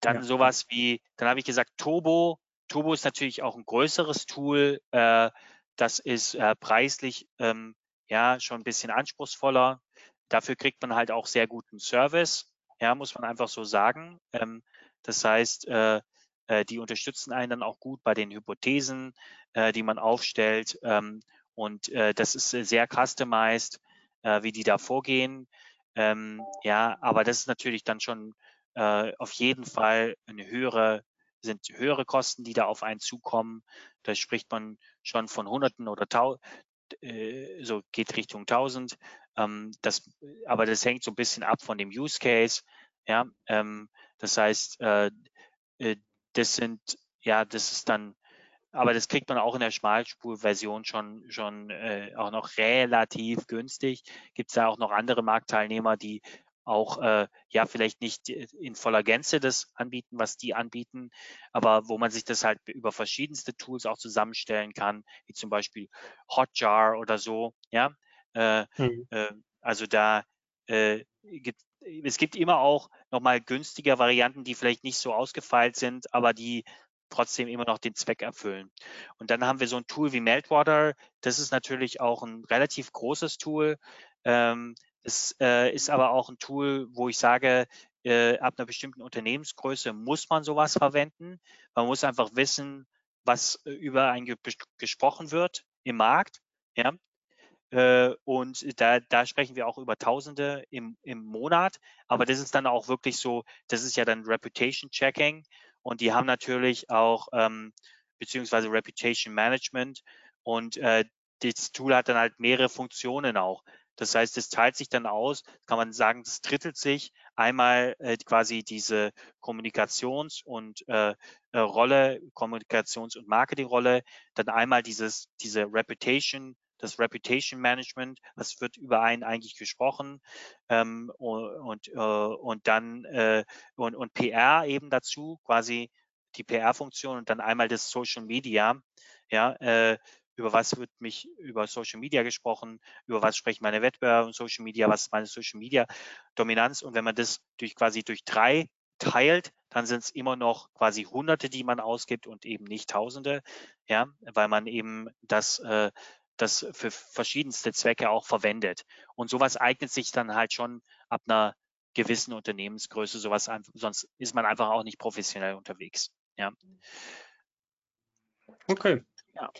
Dann ja. sowas wie, dann habe ich gesagt, Turbo. Turbo ist natürlich auch ein größeres Tool. Äh, das ist äh, preislich ähm, ja schon ein bisschen anspruchsvoller. Dafür kriegt man halt auch sehr guten Service. Ja, muss man einfach so sagen. Ähm, das heißt, äh, äh die unterstützen einen dann auch gut bei den Hypothesen, äh, die man aufstellt. Ähm, und äh, das ist äh, sehr customized, äh, wie die da vorgehen. Ähm, ja, aber das ist natürlich dann schon äh, auf jeden Fall eine höhere, sind höhere Kosten, die da auf einen zukommen. Da spricht man schon von Hunderten oder Tau äh, so geht Richtung tausend. Ähm, das, aber das hängt so ein bisschen ab von dem Use Case. Ja, ähm, das heißt, äh das sind, ja, das ist dann aber das kriegt man auch in der Schmalspurversion schon, schon äh, auch noch relativ günstig. Gibt es da auch noch andere Marktteilnehmer, die auch äh, ja vielleicht nicht in voller Gänze das anbieten, was die anbieten, aber wo man sich das halt über verschiedenste Tools auch zusammenstellen kann, wie zum Beispiel Hotjar oder so. Ja, äh, mhm. äh, also da äh, gibt es gibt immer auch nochmal günstige Varianten, die vielleicht nicht so ausgefeilt sind, aber die trotzdem immer noch den Zweck erfüllen. Und dann haben wir so ein Tool wie Meltwater. Das ist natürlich auch ein relativ großes Tool. Ähm, es äh, ist aber auch ein Tool, wo ich sage, äh, ab einer bestimmten Unternehmensgröße muss man sowas verwenden. Man muss einfach wissen, was äh, über ein gesprochen wird im Markt. Ja, äh, und da, da sprechen wir auch über Tausende im, im Monat. Aber das ist dann auch wirklich so, das ist ja dann Reputation Checking. Und die haben natürlich auch ähm, beziehungsweise Reputation Management. Und äh, das Tool hat dann halt mehrere Funktionen auch. Das heißt, es teilt sich dann aus, kann man sagen, es drittelt sich. Einmal äh, quasi diese Kommunikations- und äh, äh, Rolle, Kommunikations- und Marketingrolle, dann einmal dieses, diese Reputation das Reputation Management, was wird über einen eigentlich gesprochen ähm, und, äh, und dann äh, und, und PR eben dazu, quasi die PR-Funktion und dann einmal das Social Media, ja, äh, über was wird mich über Social Media gesprochen, über was sprechen meine Wettbewerber und Social Media, was ist meine Social Media Dominanz? Und wenn man das durch quasi durch drei teilt, dann sind es immer noch quasi Hunderte, die man ausgibt und eben nicht Tausende, ja, weil man eben das äh, das für verschiedenste Zwecke auch verwendet. Und sowas eignet sich dann halt schon ab einer gewissen Unternehmensgröße, sowas sonst ist man einfach auch nicht professionell unterwegs. Ja. Okay. Ja.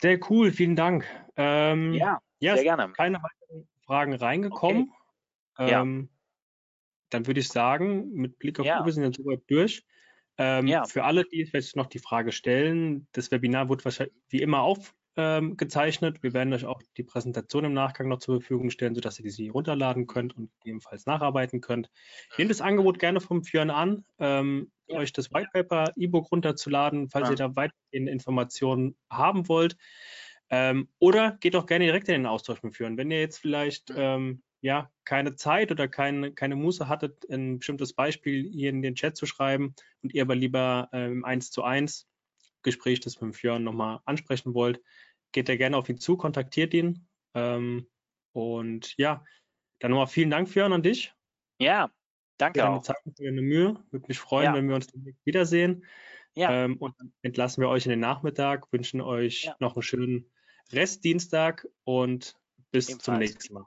Sehr cool, vielen Dank. Ähm, ja, ja, sehr gerne. Keine weiteren Fragen reingekommen. Okay. Ähm, ja. Dann würde ich sagen, mit Blick auf ja. Wir sind jetzt soweit durch. Ähm, ja. Für alle, die vielleicht noch die Frage stellen, das Webinar wird wahrscheinlich wie immer aufgezeichnet. Ähm, wir werden euch auch die Präsentation im Nachgang noch zur Verfügung stellen, sodass ihr sie runterladen könnt und ebenfalls nacharbeiten könnt. Nehmt das Angebot gerne vom Führen an, ähm, ja. euch das White Paper E-Book runterzuladen, falls ja. ihr da weitergehende Informationen haben wollt. Ähm, oder geht auch gerne direkt in den Austausch mit Führen. Wenn ihr jetzt vielleicht ähm, ja, keine Zeit oder keine, keine Muße hattet, ein bestimmtes Beispiel hier in den Chat zu schreiben und ihr aber lieber äh, im 1 zu 1 Gespräch, das mit Fjörn nochmal ansprechen wollt, geht da gerne auf ihn zu, kontaktiert ihn. Ähm, und ja, dann nochmal vielen Dank, Fjörn, an dich. Ja, danke für auch. Zeit für deine Mühe. Würde mich freuen, ja. wenn wir uns wiedersehen. Ja. Ähm, und dann entlassen wir euch in den Nachmittag, wünschen euch ja. noch einen schönen Restdienstag und bis Ebenfalls. zum nächsten Mal.